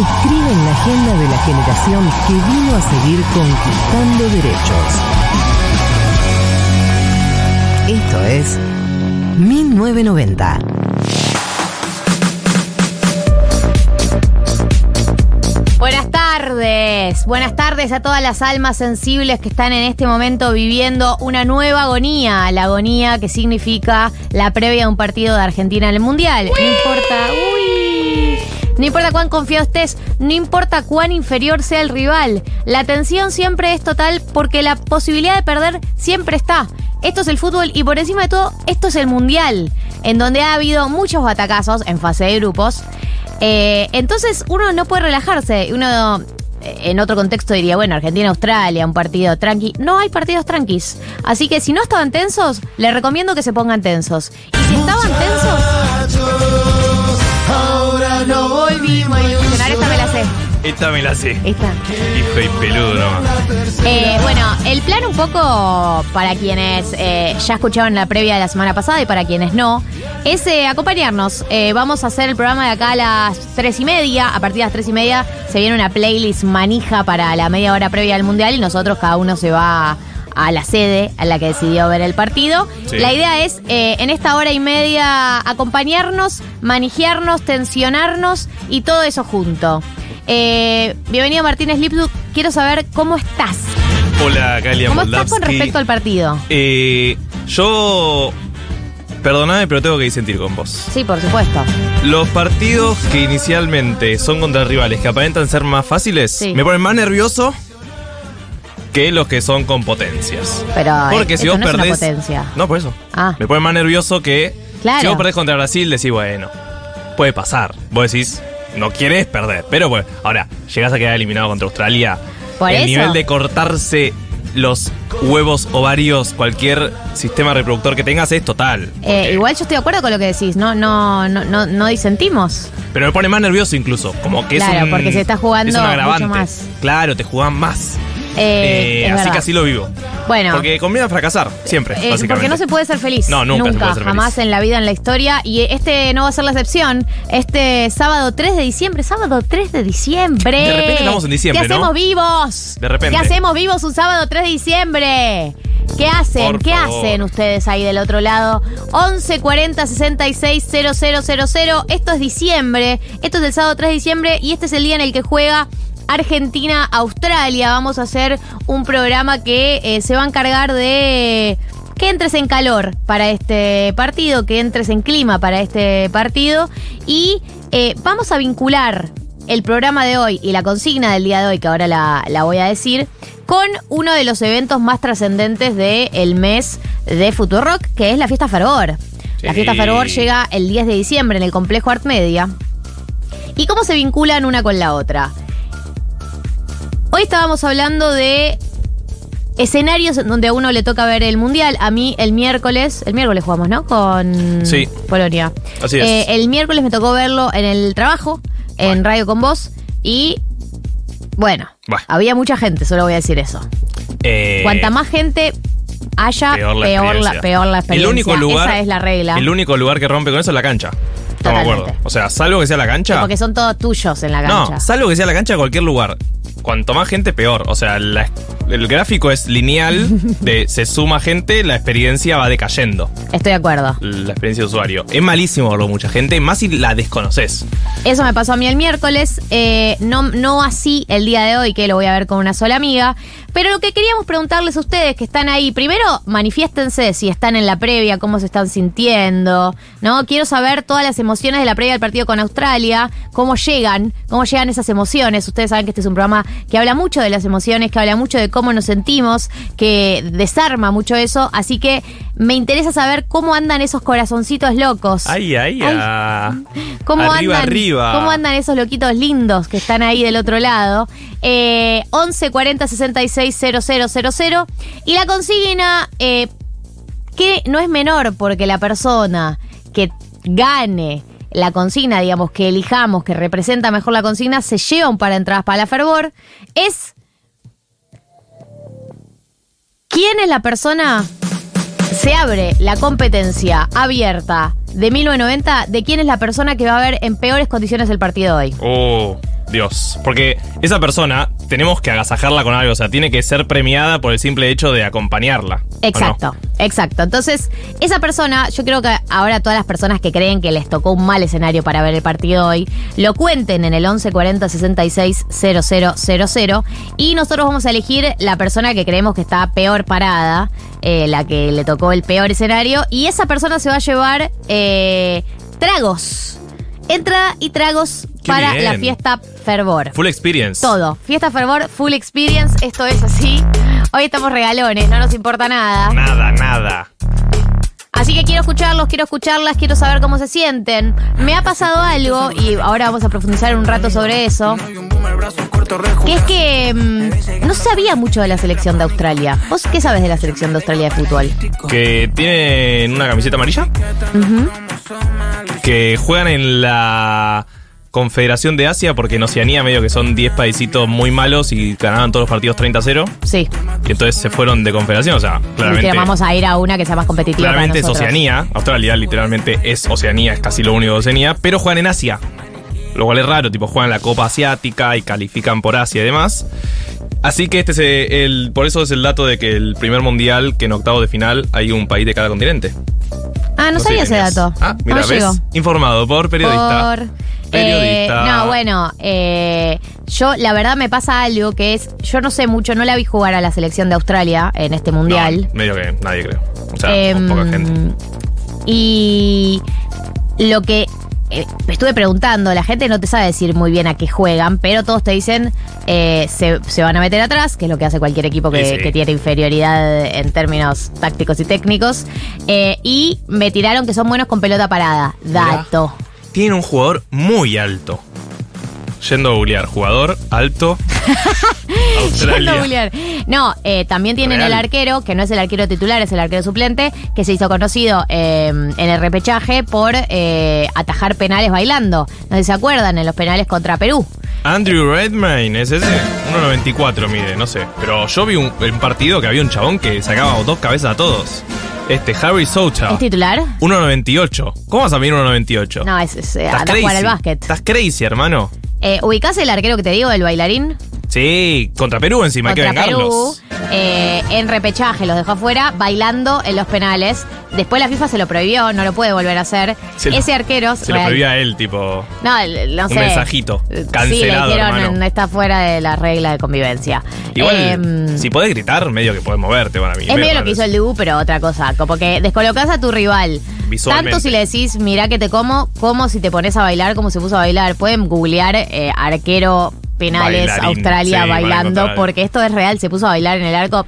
escriben la agenda de la generación que vino a seguir conquistando derechos. Esto es 1990. Buenas tardes, buenas tardes a todas las almas sensibles que están en este momento viviendo una nueva agonía, la agonía que significa la previa de un partido de Argentina en el Mundial. No importa, uy, no importa cuán confiado estés, no importa cuán inferior sea el rival, la tensión siempre es total porque la posibilidad de perder siempre está. Esto es el fútbol y por encima de todo, esto es el Mundial, en donde ha habido muchos batacazos en fase de grupos. Eh, entonces uno no puede relajarse. Uno eh, en otro contexto diría, bueno, Argentina-Australia, un partido tranqui. No hay partidos tranquis. Así que si no estaban tensos, les recomiendo que se pongan tensos. Y si estaban tensos... No volvimos a ilusionar, esta me la sé. Esta me la sé. Esta. Hijo y peludo nomás. Eh, bueno, el plan un poco para quienes eh, ya escucharon la previa de la semana pasada y para quienes no, es eh, acompañarnos. Eh, vamos a hacer el programa de acá a las tres y media. A partir de las tres y media se viene una playlist manija para la media hora previa al Mundial y nosotros cada uno se va a la sede a la que decidió ver el partido. Sí. La idea es, eh, en esta hora y media, acompañarnos, manijearnos, tensionarnos y todo eso junto. Eh, bienvenido Martínez Lipsuk, quiero saber cómo estás. Hola, Galia ¿Cómo estás con respecto al partido? Eh, yo. Perdoname, pero tengo que disentir con vos. Sí, por supuesto. Los partidos que inicialmente son contra rivales que aparentan ser más fáciles Sí. me ponen más nervioso que los que son con potencias. Pero Porque eh, si esto vos no es una perdés. potencia. No, por eso. Ah, Me pone más nervioso que. Claro. Si vos perdés contra Brasil, decís, bueno, puede pasar. Vos decís, no quieres perder. Pero bueno, ahora, llegás a quedar eliminado contra Australia. Por el eso. nivel de cortarse los huevos, ovarios, cualquier sistema reproductor que tengas es total. eh, Porque- igual yo estoy de acuerdo con lo que decís, no, no, no, no, no disentimos. Pero me pone más nervioso incluso. Como que Claro, es un. porque se está jugando es mucho más. Claro, te juegan más. Eh, Eh, así verdad. que así lo vivo. Bueno. Porque conviene fracasar, siempre, Eh, básicamente. porque no se puede ser feliz. No, nunca se puede ser jamás feliz. en la vida, en la historia. Y este no va a ser la excepción. Este sábado 3 de diciembre, sábado 3 de diciembre. De repente estamos en diciembre, ¿Qué ¿no? hacemos vivos? De repente. ¿Qué hacemos vivos un sábado 3 de diciembre? ¿Qué hacen? Por ¿Qué favor. hacen ustedes ahí del otro lado? 11 40 66 000. Esto es diciembre. Esto es el sábado 3 de diciembre. Y este es el día en el que juega Argentina-Australia. Vamos a hacer un programa que eh, se va a encargar de que entres en calor para este partido, que entres en clima para este partido. Y eh, vamos a vincular el programa de hoy y la consigna del día de hoy, que ahora la, la voy a decir, con uno de los eventos más trascendentes del mes de Futurock, que es la Fiesta Fervor. La. Fiesta Fervor llega el 10 de diciembre en el complejo Art Media. ¿Y cómo se vinculan una con la otra? Hoy estábamos hablando de escenarios en donde a uno le toca ver el mundial. A mí el miércoles, el miércoles jugamos, ¿no? Con Sí. Polonia. Así es. Eh, el miércoles me tocó verlo en el trabajo, en Radio con Vos, y bueno, Bueno. había mucha gente, solo voy a decir eso. Eh, Cuanta más gente haya, peor la peor la, experiencia. peor la experiencia. El único lugar, Esa es la regla. El único lugar que rompe con eso es la cancha. Estamos de acuerdo. O sea, salvo que sea la cancha. Porque son todos tuyos en la No, cancha. salvo que sea la cancha, cualquier lugar. Cuanto más gente, peor. O sea, la- el gráfico es lineal, de se suma gente, la experiencia va decayendo. Estoy de acuerdo. La experiencia de usuario. Es malísimo verlo mucha gente, más si la desconoces. Eso me pasó a mí el miércoles, eh, no, no así el día de hoy, que lo voy a ver con una sola amiga. Pero lo que queríamos preguntarles a ustedes que están ahí, primero manifiéstense si están en la previa, cómo se están sintiendo, ¿no? Quiero saber todas las emociones de la previa del partido con Australia, cómo llegan, cómo llegan esas emociones. Ustedes saben que este es un programa que habla mucho de las emociones, que habla mucho de cómo nos sentimos, que desarma mucho eso, así que me interesa saber cómo andan esos corazoncitos locos. Ay, ay, Ay. ¿Cómo arriba, andan, arriba. ¿Cómo andan esos loquitos lindos que están ahí del otro lado? Eh, 11 40 66 000. Y la consigna, eh, que no es menor porque la persona que gane la consigna, digamos, que elijamos, que representa mejor la consigna, se lleva un par de entradas para la fervor, es... ¿Quién es la persona? Se abre la competencia abierta de 1990 de quién es la persona que va a ver en peores condiciones el partido hoy. Oh, Dios. Porque esa persona tenemos que agasajarla con algo. O sea, tiene que ser premiada por el simple hecho de acompañarla. Exacto, exacto. Entonces, esa persona, yo creo que ahora todas las personas que creen que les tocó un mal escenario para ver el partido hoy, lo cuenten en el 1140 66 000 y nosotros vamos a elegir la persona que creemos que está peor parada, eh, la que le tocó el peor escenario, y esa persona se va a llevar eh, tragos. Entrada y tragos Qué para bien. la fiesta Fervor. Full experience. Todo. Fiesta Fervor, full experience. Esto es así. Hoy estamos regalones, no nos importa nada. Nada, nada. Así que quiero escucharlos, quiero escucharlas, quiero saber cómo se sienten. Me ha pasado algo, y ahora vamos a profundizar un rato sobre eso. Que es que mm, no sabía mucho de la selección de Australia. ¿Vos qué sabes de la selección de Australia de fútbol? Que tienen una camiseta amarilla. Que juegan en la Confederación de Asia, porque en Oceanía medio que son 10 paisitos muy malos y ganaban todos los partidos 30-0. Sí. Y entonces se fueron de Confederación. O sea, claramente. Que vamos a ir a una que sea más competitiva. para Claramente es nosotros. Oceanía. Australia literalmente es Oceanía, es casi lo único de Oceanía, pero juegan en Asia. Lo cual es raro, tipo juegan la Copa Asiática y califican por Asia y demás. Así que este es eh, el. Por eso es el dato de que el primer mundial, que en octavo de final hay un país de cada continente. Ah, no, sé sabía ese dato. Ah, No mira, ¿ves? Informado por periodista. Por, Periodista. eh, no, bueno, eh, yo la verdad me pasa algo que es, yo no sé mucho, no la vi jugar a la selección de Australia en este mundial. No, medio que nadie creo. O sea, con poca gente. Y lo que eh, me estuve preguntando, la gente no te sabe decir muy bien a qué juegan, pero todos te dicen eh, se, se van a meter atrás, que es lo que hace cualquier equipo que, Sí, sí. que tiene inferioridad en términos tácticos y técnicos. Eh, y me tiraron que son buenos con pelota parada. Dato. Tiene un jugador muy alto. Yendo a googlear, jugador alto. Yendo a googlear. No, eh, también tienen Real. el arquero, que no es el arquero titular, es el arquero suplente, que se hizo conocido eh, en el repechaje por eh, atajar penales bailando. No sé si se acuerdan, en los penales contra Perú. Andrew Redmayne, ¿es ese? 1.94 mide, no sé. Pero yo vi un, un partido que había un chabón que sacaba dos cabezas a todos. Este, Harry Socha. ¿Es titular? 1.98. ¿Cómo vas a medir 1.98? No, es, es eh, a jugar al básquet. Estás crazy, hermano. Eh, ¿Ubicás el arquero que te digo, el bailarín? Sí, contra Perú encima, hay que contra Perú, vengarlos. eh, en repechaje, los dejó afuera, bailando en los penales. Después la FIFA se lo prohibió, no lo puede volver a hacer. Se lo- Ese arquero... Se lo prohibía a él, tipo. No, no Un sé. mensajito. Sí, le Cancelado, dijeron, hermano. no está fuera de la regla de convivencia. Igual, Em, si podés gritar, medio que podés moverte, para mí. es medio lo que hizo el Dibu, pero otra cosa. Como que descolocás a tu rival. Tanto si le decís, mirá que te como, como si te pones a bailar como se puso a bailar. Pueden googlear eh, arquero penales Bailarín, Australia sí, bailando, porque esto es real. Se puso a bailar en el arco.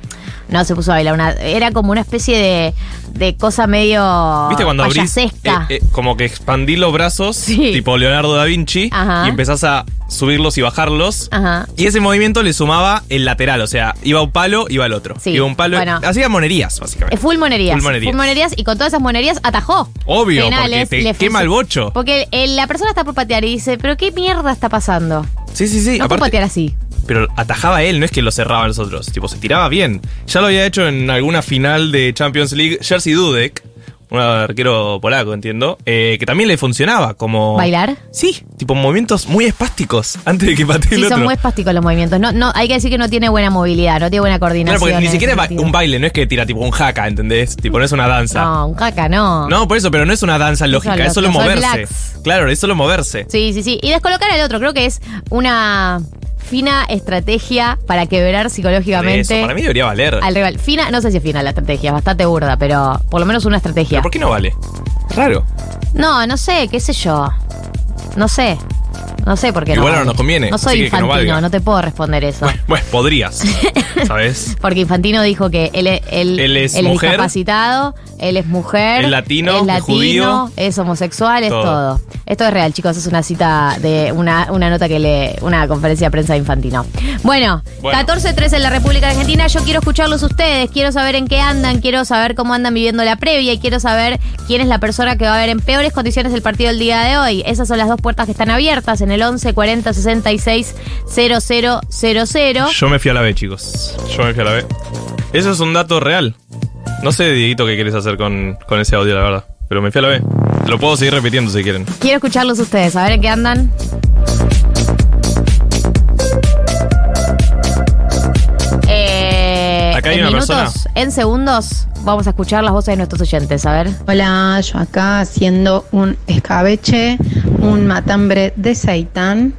No se puso a bailar. Una, era como una especie de, de cosa medio ¿Viste cuando abrís? eh, eh, como que expandís los brazos, Sí. tipo Leonardo da Vinci, Ajá. y empezás a subirlos y bajarlos. Ajá. Y ese movimiento le sumaba el lateral, o sea, iba un palo, iba el otro. Sí, Iba un palo. bueno. Hacía monerías, básicamente. Eh, Full monerías. Full monerías. Full monerías, y con todas esas monerías atajó. Obvio, Penales, porque te quema el bocho. Porque el- la persona está por patear y dice, pero qué mierda está pasando. Sí, sí, sí. no puedo patear así. Pero atajaba él, no es que lo cerraban los otros. Tipo, se tiraba bien. Ya lo había hecho en alguna final de Champions League Jersey Dudek. Un arquero polaco, entiendo, eh, que también le funcionaba como... ¿Bailar? Sí, tipo movimientos muy espásticos antes de que patee el Sí, otro. son muy espásticos los movimientos. No, no, hay que decir que no tiene buena movilidad, no tiene buena coordinación. Claro, porque ni siquiera es un baile, no es que tira tipo un jaca, ¿entendés? Tipo, no es una danza. No, un caca, no. No, por eso, pero no es una danza lógica, es solo moverse. Claro, es solo moverse. Sí, sí, sí. Y descolocar al otro, creo que es una fina estrategia para quebrar psicológicamente Eso, para mí debería valer. al rival. Fina, no sé si es fina la estrategia, es bastante burda, pero por lo menos una estrategia. ¿Pero por qué no vale? Raro. No, no sé, qué sé yo. No sé. No sé por qué Igual no. no nos conviene, No soy no infantino, no, te puedo responder eso. Bueno, podrías. ¿Sabes? Porque Infantino dijo que él, es- él, Él es mujer. discapacitado, él es mujer, Es latino, es, latino, judío. es homosexual, es Todo. todo. Esto es real, chicos, es una cita de una, una nota que le, una conferencia de prensa de Infantino. Bueno, Bueno. 14-13 en la República Argentina, yo quiero escucharlos ustedes, quiero saber en qué andan, quiero saber cómo andan viviendo la previa y quiero saber quién es la persona que va a ver en peores condiciones el partido del día de hoy. Esas son las dos puertas que están abiertas en el 11 40 66 000. Yo me fui a la B, chicos. Yo me fui a la B. Eso es un dato real. No sé, Dieguito, qué quieres hacer con, con ese audio, la verdad. Pero me fui a la B. Lo puedo seguir repitiendo si quieren. Quiero escucharlos ustedes, a ver en qué andan. Acá hay en una minutos, persona. en segundos, vamos a escuchar las voces de nuestros oyentes, a ver. Hola, yo acá haciendo un escabeche, un matambre de seitán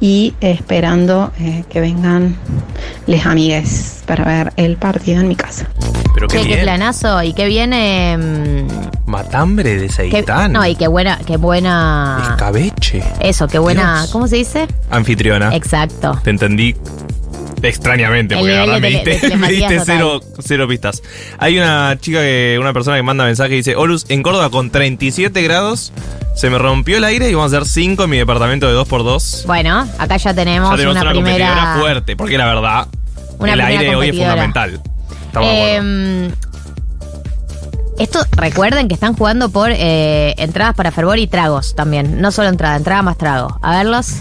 y esperando eh, que vengan les amigues para ver el partido en mi casa. Pero qué Che, qué bien. planazo y qué viene. mm, Matambre de seitán. no, y qué buena, qué buena. Escabeche. Eso, qué buena. Dios. ¿Cómo se dice? Anfitriona. Exacto. Te entendí extrañamente, porque la verdad me de diste, me cero, cero pistas. Hay una chica que, una persona que manda mensaje y dice, Olus, en Córdoba con 37 grados, se me rompió el aire y vamos a hacer 5 en mi departamento de 2x2. Bueno, acá ya tenemos, Ya tenemos una, una, competidora primera. fuerte, porque la verdad, Una el primera aire hoy es fundamental. Eh, esto, recuerden que están jugando por eh, entradas para fervor y tragos también. No solo entrada, entrada más trago. A verlos.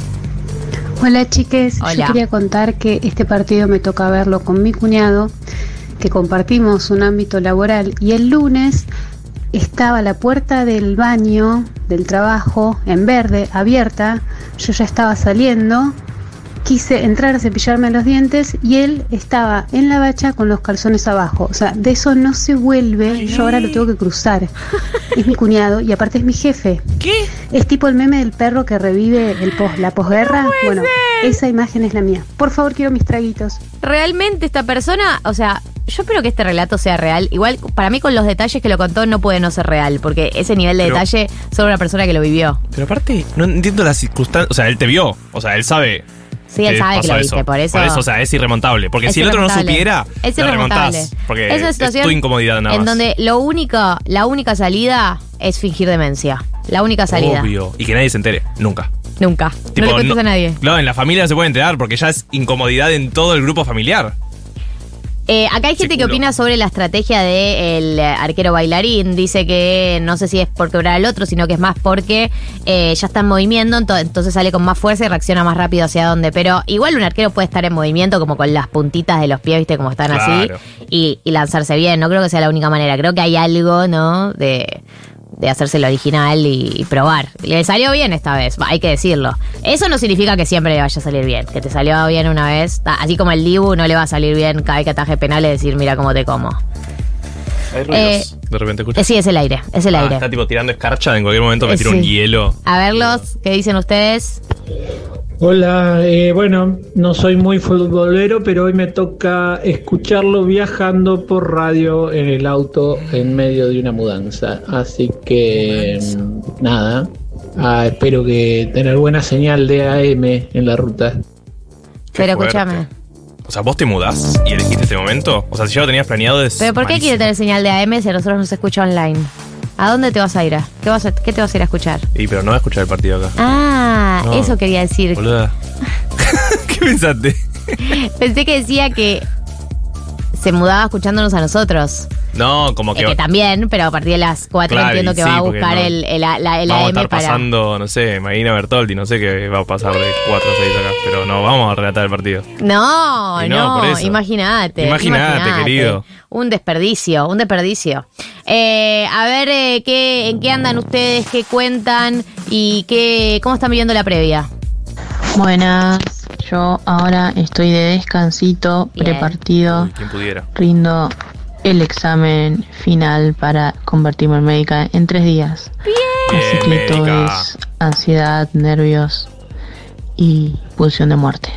Hola chiques, Hola. yo quería contar que este partido me toca verlo con mi cuñado, que compartimos un ámbito laboral y el lunes estaba la puerta del baño del trabajo en verde, abierta, yo ya estaba saliendo, quise entrar a cepillarme los dientes y él estaba en la bacha con los calzones abajo, o sea, de eso no se vuelve, yo ahora lo tengo que cruzar, es mi cuñado y aparte es mi jefe. ¿Qué? Es tipo el meme del perro que revive el pos, la posguerra. bueno, esa imagen es la mía. Por favor, quiero mis traguitos. Realmente esta persona, o sea, yo espero que este relato sea real. Igual, para mí con los detalles que lo contó no puede no ser real, porque ese nivel de Pero- detalle solo una persona que lo vivió. Pero aparte, no entiendo las circunstancias. O sea, él te vio. O sea, él sabe. Sí, él sabe que lo viste, por eso- Por eso, o sea, es irremontable. Porque Es si el otro no supiera, Es lo irremontable. remontás. Porque Es una es tu incomodidad nada En más. donde lo único, la única salida es fingir demencia. La única salida. Obvio. Y que nadie se entere. Nunca. Nunca. Tipo, no le cuentes no- a nadie. Claro, en la familia no se puede enterar porque ya es incomodidad en todo el grupo familiar. Eh, acá hay gente que opina sobre la estrategia del arquero bailarín. Dice que no sé si es por quebrar al otro, sino que es más porque eh, ya está en movimiento, ento- entonces sale con más fuerza y reacciona más rápido hacia dónde. Pero igual un arquero puede estar en movimiento como con las puntitas de los pies, viste, como están Claro. así, y, y lanzarse bien. No creo que sea la única manera. Creo que hay algo, ¿no? De, de hacerse lo original y, y probar. Le salió bien esta vez, hay que decirlo. Eso no significa que siempre le vaya a salir bien. Que te salió bien una vez, así como el Dibu no le va a salir bien cada vez que ataje penal y decir, mira cómo te como. Hay ruidos. de repente Eh, escuchas. sí, es el aire, es el Ah, aire. Está tipo tirando escarcha, en cualquier momento me Eh, tira un sí. hielo. A verlos, ¿qué dicen ustedes? Hola, eh, bueno, no soy muy futbolero, pero hoy me toca escucharlo viajando por radio en el auto en medio de una mudanza. Así que mm, nada, ah, espero que tener buena señal de AM en la ruta. Pero fuerte. escúchame. O sea, vos te mudás y elegiste este momento. O sea, si ya lo tenías planeado es. ¿Pero por qué quiere tener señal de AM si a nosotros nos escucha online? ¿A dónde te vas a ir? a? ¿Qué, vas a- qué te vas a ir a escuchar? Y pero no va a escuchar el partido acá. Ah, No. eso quería decir. Boluda. ¿Qué pensaste? Pensé que decía que se mudaba escuchándonos a nosotros. No, como que. Eh, que también, pero a partir de las 4 Claro, entiendo que sí, va a buscar no- el, el, la, el Vamos a AM estar para. pasando, no sé, Marina Bertoldi, no sé qué va a pasar de 4 a 6 acá. Pero no, vamos a relatar el partido. No, Y no, por no, eso. imagínate. Imagínate, querido. Un desperdicio, un desperdicio. Eh, a ver, eh, ¿qué, ¿en qué andan ustedes? ¿Qué cuentan? ¿Y qué, cómo están viviendo la previa? Buenas, yo ahora estoy de descansito, prepartido, Quien pudiera. rindo el examen final para convertirme en médica en tres días. Así que Bien, todo médica. es ansiedad, nervios y pulsión de muerte.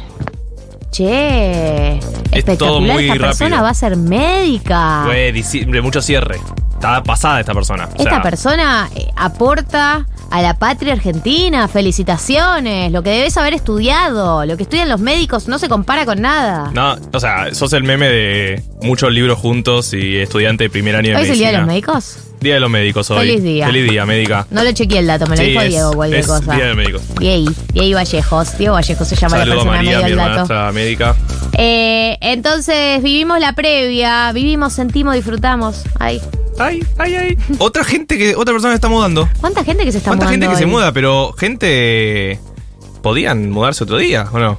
Che, espectacular. todo muy Esta persona va a ser médica. Fue diciembre, mucho cierre. Está pasada esta persona. O Esta persona eh, aporta a la patria argentina. Felicitaciones. Lo que debes haber estudiado. Lo que estudian los médicos no se compara con nada. No, o sea, sos el meme de muchos libros juntos y estudiante de primer año de ¿Hoy es el día de los médicos? Día de los médicos hoy. Feliz día. Feliz día, médica. No lo chequeé el dato, me lo Sí, dijo es- Diego cualquier es cosa. Día de médicos. Diego, Diego Vallejos. Diego Vallejos se llama la Saludo persona María, medio mi el dato. hermanastra médica. Eh, entonces vivimos la previa, vivimos, sentimos, disfrutamos. Ay. Ay, ay, ay. Otra gente que, otra persona que está mudando. ¿Cuánta gente que se está ¿Cuánta gente mudando que se muda? Pero gente. ¿Podían mudarse otro día o no?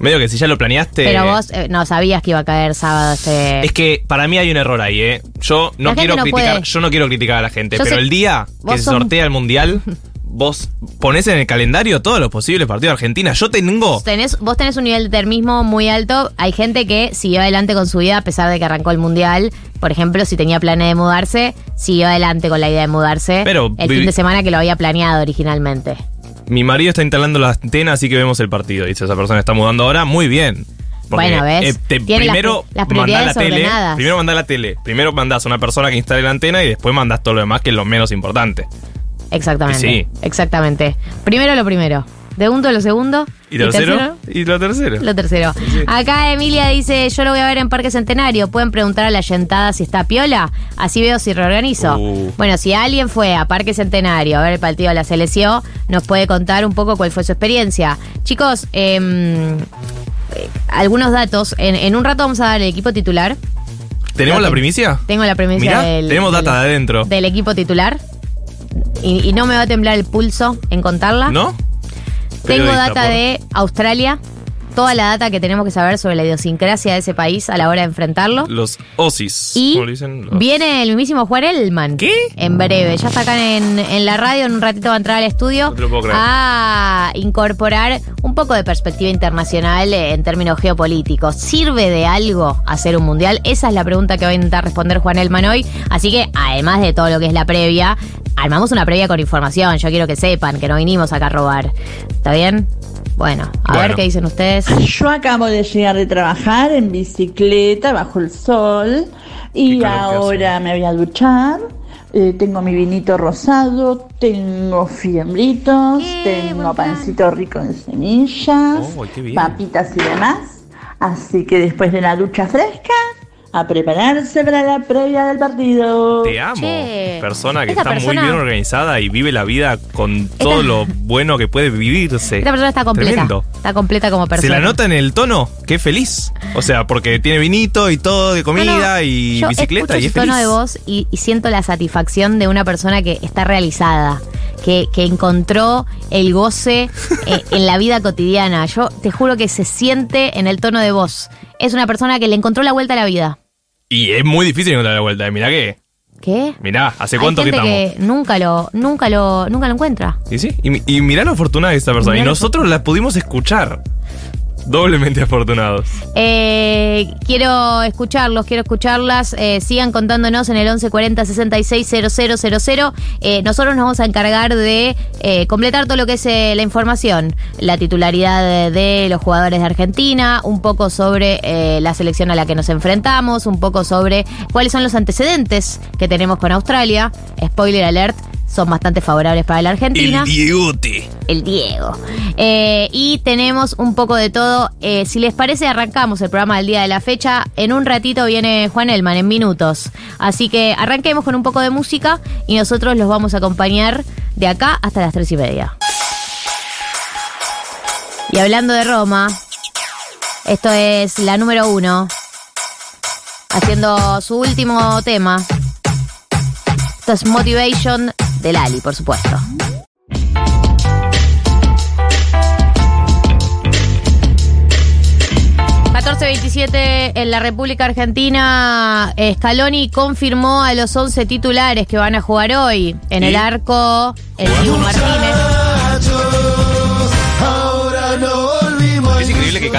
Medio que si ya lo planeaste. Pero vos eh, no sabías que iba a caer sábado este. Es que para mí hay un error ahí, ¿eh? Yo no La gente quiero no criticar, puede. yo no quiero criticar a la gente, Yo pero sé- el día que se sos- sortea el mundial, vos ponés en el calendario todos los posibles partidos de Argentina. Yo tengo. Tenés, vos tenés un nivel de termismo muy alto. Hay gente que siguió adelante con su vida a pesar de que arrancó el mundial. Por ejemplo, si tenía planes de mudarse, siguió adelante con la idea de mudarse. Pero el vivi- fin de semana que lo había planeado originalmente. Mi marido está instalando la antena, así que vemos el partido. Dice, esa persona está mudando ahora, muy bien. Porque, Bueno, ¿ves? eh, te- Tiene las primero pri- las mandá la tele. Primero mandá la tele. Primero mandás a una persona que instale la antena y después mandás todo lo demás, que es lo menos importante. Exactamente. Sí. Exactamente. Primero lo primero. Segundo lo segundo. ¿Y tercero? ¿Y lo tercero? Lo tercero. Acá Emilia dice, yo lo voy a ver en Parque Centenario. ¿Pueden preguntar a la yentada si está piola? Así veo si reorganizo. Uh. Bueno, si alguien fue a Parque Centenario a ver el partido de la selección, nos puede contar un poco cuál fue su experiencia. Chicos, em, eh, algunos datos. En, en un rato vamos a dar el equipo titular. ¿Tenemos la primicia? Tengo la primicia Mirá, del, tenemos del- data de adentro. del equipo titular. Y, y no me va a temblar el pulso en contarla. ¿No? Tengo data por- de Australia, toda la data que tenemos que saber sobre la idiosincrasia de ese país a la hora de enfrentarlo. Los OSIS. Y viene el mismísimo Juan Elman. ¿Qué? En breve. Ya está acá en, en la radio, en un ratito va a entrar al estudio No te lo puedo creer. a incorporar un poco de perspectiva internacional eh, en términos geopolíticos. ¿Sirve de algo hacer un mundial? Esa es la pregunta que va a intentar responder Juan Elman hoy. Así que, además de todo lo que es la previa, armamos una previa con información. Yo quiero que sepan que no vinimos acá a robar. ¿Está bien? Bueno, a ver qué dicen ustedes. Yo acabo de llegar de trabajar en bicicleta bajo el sol y ahora me voy a duchar. Eh, tengo mi vinito rosado, tengo fiembritos, tengo pancito rico en semillas, Oh, papitas y demás. Así que después de la ducha fresca, a prepararse para la previa del partido. Te amo. Che, persona que esta está persona- muy bien organizada y vive la vida con todo lo bueno que puede vivirse. Esta persona está completa. Tremendo. Está completa como Se persona. la nota en el tono, qué feliz. O sea, porque tiene vinito y todo de comida y Yo bicicleta escucho y es su tono feliz. de voz y, y siento la satisfacción de una persona que está realizada, que, que encontró el goce eh, en la vida cotidiana. Yo te juro que se siente en el tono de voz. Es una persona que le encontró la vuelta a la vida. Y es muy difícil encontrar la vuelta. Mirá que. ¿Qué? Mirá, ¿hace Hay cuánto que gente estamos? que nunca lo, nunca lo, nunca lo encuentra. Y sí, y, y mirá lo afortunada de esta persona. Mirá Y lo nosotros la pudimos escuchar. Doblemente afortunados. Eh, quiero escucharlos, quiero escucharlas. Eh, sigan contándonos en el 1140 66 000. Eh, nosotros nos vamos a encargar de eh, completar todo lo que es eh, la información. La titularidad de, de los jugadores de Argentina, un poco sobre eh, la selección a la que nos enfrentamos, un poco sobre cuáles son los antecedentes que tenemos con Australia. Spoiler alert. Son bastante favorables para la Argentina El Diegote. el Diego. Eh, y tenemos un poco de todo. Eh, si les parece, arrancamos el programa del día de la fecha. En un ratito viene Juan Elman, en minutos. Así que arranquemos con un poco de música y nosotros los vamos a acompañar de acá hasta las tres y media. Y hablando de Roma, esto es la número uno. haciendo su último tema. Esto es Motivation de Lali, por supuesto. ...14.27 en la República Argentina... ...Scaloni confirmó a los 11 titulares que van a jugar hoy... ...en el arco... ...el Dibu Martínez...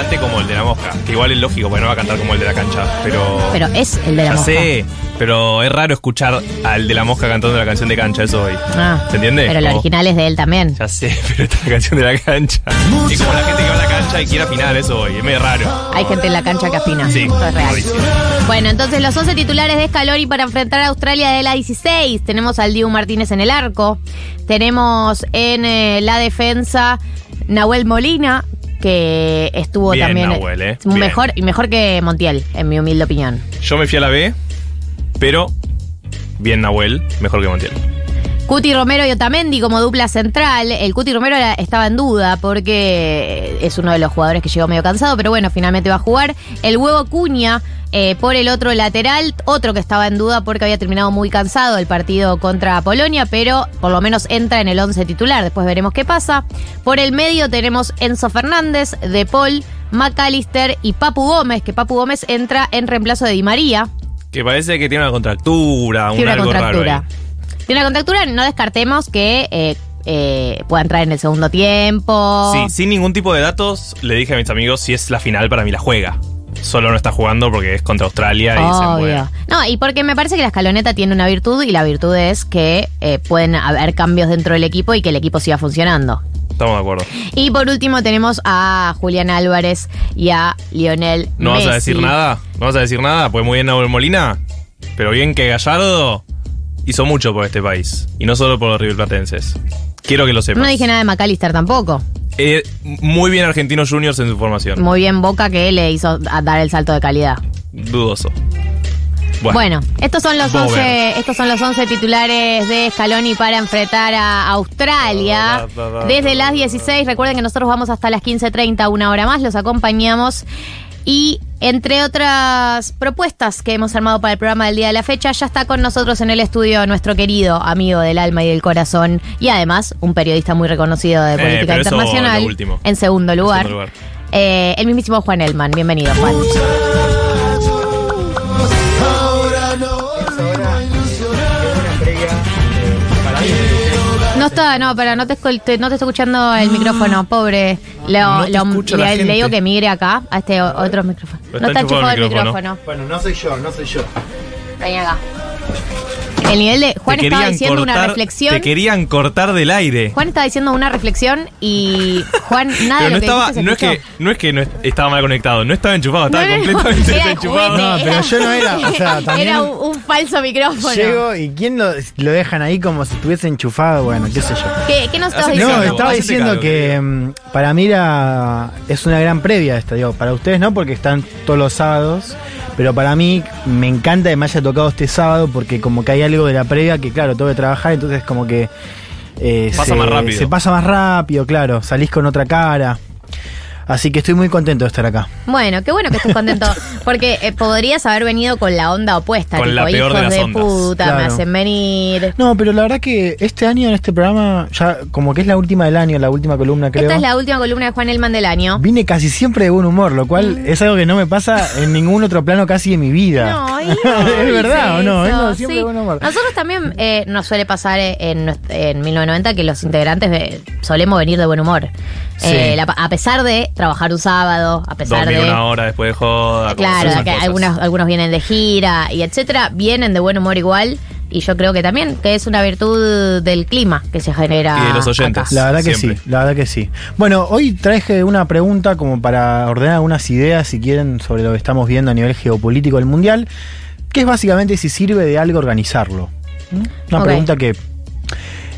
cante como el de la mosca. Que igual es lógico, porque no va a cantar como el de la cancha. Pero. Pero es el de la ya mosca. sé, pero es raro escuchar al de la mosca cantando la canción de cancha, eso hoy. Ah, ¿Se entiende? Pero el Como- original es de él también. Ya sé, pero esta es la canción de la cancha. Es como la gente que va a la cancha y quiere afinar eso hoy. Es medio raro. Hay gente en la cancha que afina. Sí, Esto es real. Bueno, entonces los 11 titulares de Scaloni para enfrentar a Australia de la 16. Tenemos al Dibu Martínez en el arco. Tenemos en eh, la defensa Nahuel Molina, que estuvo Bien, también Nahuel, eh. mejor y mejor que Montiel, en mi humilde opinión. Yo me fui a la B, pero bien Nahuel, mejor que Montiel. Cuti Romero y Otamendi como dupla central. El Cuti Romero estaba en duda porque es uno de los jugadores que llegó medio cansado, pero bueno, finalmente va a jugar. El huevo Cuña eh, por el otro lateral, otro que estaba en duda porque había terminado muy cansado el partido contra Polonia, pero por lo menos entra en el 11 titular. Después veremos qué pasa. Por el medio tenemos Enzo Fernández, De Paul, McAllister y Papu Gómez, que Papu Gómez entra en reemplazo de Di María. Que parece que tiene una contractura, un Tiene una algo raro contractura. ahí. Tiene una contractura, no descartemos que eh, eh, pueda entrar en el segundo tiempo. Sí, sin ningún tipo de datos, le dije a mis amigos si es la final para mí la juega. Solo no está jugando porque es contra Australia y se. Obvio. No, y porque me parece que la escaloneta tiene una virtud y la virtud es que eh, pueden haber cambios dentro del equipo y que el equipo siga funcionando. Estamos de acuerdo. Y por último tenemos a Julián Álvarez y a Lionel ¿No Messi. vas a decir nada? ¿No vas a decir nada? Pues muy bien Nahuel Molina, pero bien que Gallardo hizo mucho por este país. Y no solo por los riverplatenses. Quiero que lo sepas. No dije nada de McAllister tampoco. Eh, muy bien Argentinos Juniors en su formación. Muy bien Boca que le hizo a- dar el salto de calidad. Dudoso. Bueno, estos son los vamos a 11, estos son los 11 titulares de Scaloni para enfrentar a Australia. Desde las 16, recuerden que nosotros vamos hasta las 15:30, una hora más, los acompañamos y entre otras propuestas que hemos armado para el programa del día de la fecha, ya está con nosotros en el estudio nuestro querido amigo del alma y del corazón y además un periodista muy reconocido de Eh, política internacional. En segundo lugar, segundo lugar. eh, el mismísimo Juan Elman. Bienvenido, Juan. No está, no, pero no te, te- no te está escuchando el micrófono, pobre. Lo- No te lo- le, la le digo que migre acá, a este o- otro micrófono. Pero No está está enchufado el micrófono. micrófono. Bueno, no soy yo, no soy yo. Ven acá. El nivel de. Juan estaba diciendo una reflexión. Te querían cortar del aire. Juan estaba diciendo una reflexión y Juan, nada Pero de no lo que estaba, se no es que, no es que no est- estaba mal conectado, no estaba enchufado, estaba No, completamente desenchufado. juguete, No, pero era- yo no era, o sea, también- Era un, un falso micrófono. Llego y ¿quién lo, lo dejan ahí como si estuviese enchufado? Bueno, qué sé yo. ¿Qué, qué nos estabas diciendo? No, estaba Hacete diciendo cargo, que mm, para mí era, es una gran previa esta, digo, para ustedes no, porque están todos los sábados, pero para mí me encanta que me haya tocado este sábado porque como que hay algo de la previa que claro, tengo que trabajar, entonces como que eh, Pasa se, más rápido. se pasa más rápido, claro, salís con otra cara. Así que estoy muy contento de estar acá. Bueno, qué bueno que estés contento. Porque eh, podrías haber venido con la onda opuesta. Con tipo, la peor de hijos las de ondas. puta, me hacen venir. No, pero la verdad que este año en este programa, ya como que es la última del año, la última columna creo. Esta es la última columna de Juan Elman del año. Vine casi siempre de buen humor, lo cual es algo que no me pasa en ningún otro plano casi de mi vida. No, y ¿Es verdad o no? eso, Vengo siempre sí. de buen humor. Nosotros también eh, nos suele pasar eh, en, nuest- en 1990 que los integrantes eh, solemos venir de buen humor. Sí. Eh, la- a pesar de trabajar un sábado, a pesar Dormir de. una hora después de joda. Claro, que cosas. algunos, algunos vienen de gira y etcétera, vienen de buen humor igual. Y yo creo que también, que es una virtud del clima que se genera. acá. La verdad que sí, la verdad que sí. Bueno, hoy traje una pregunta como para ordenar algunas ideas, si quieren, sobre lo que estamos viendo a nivel geopolítico del mundial, que es básicamente si sirve de algo organizarlo. ¿Mm? Una pregunta que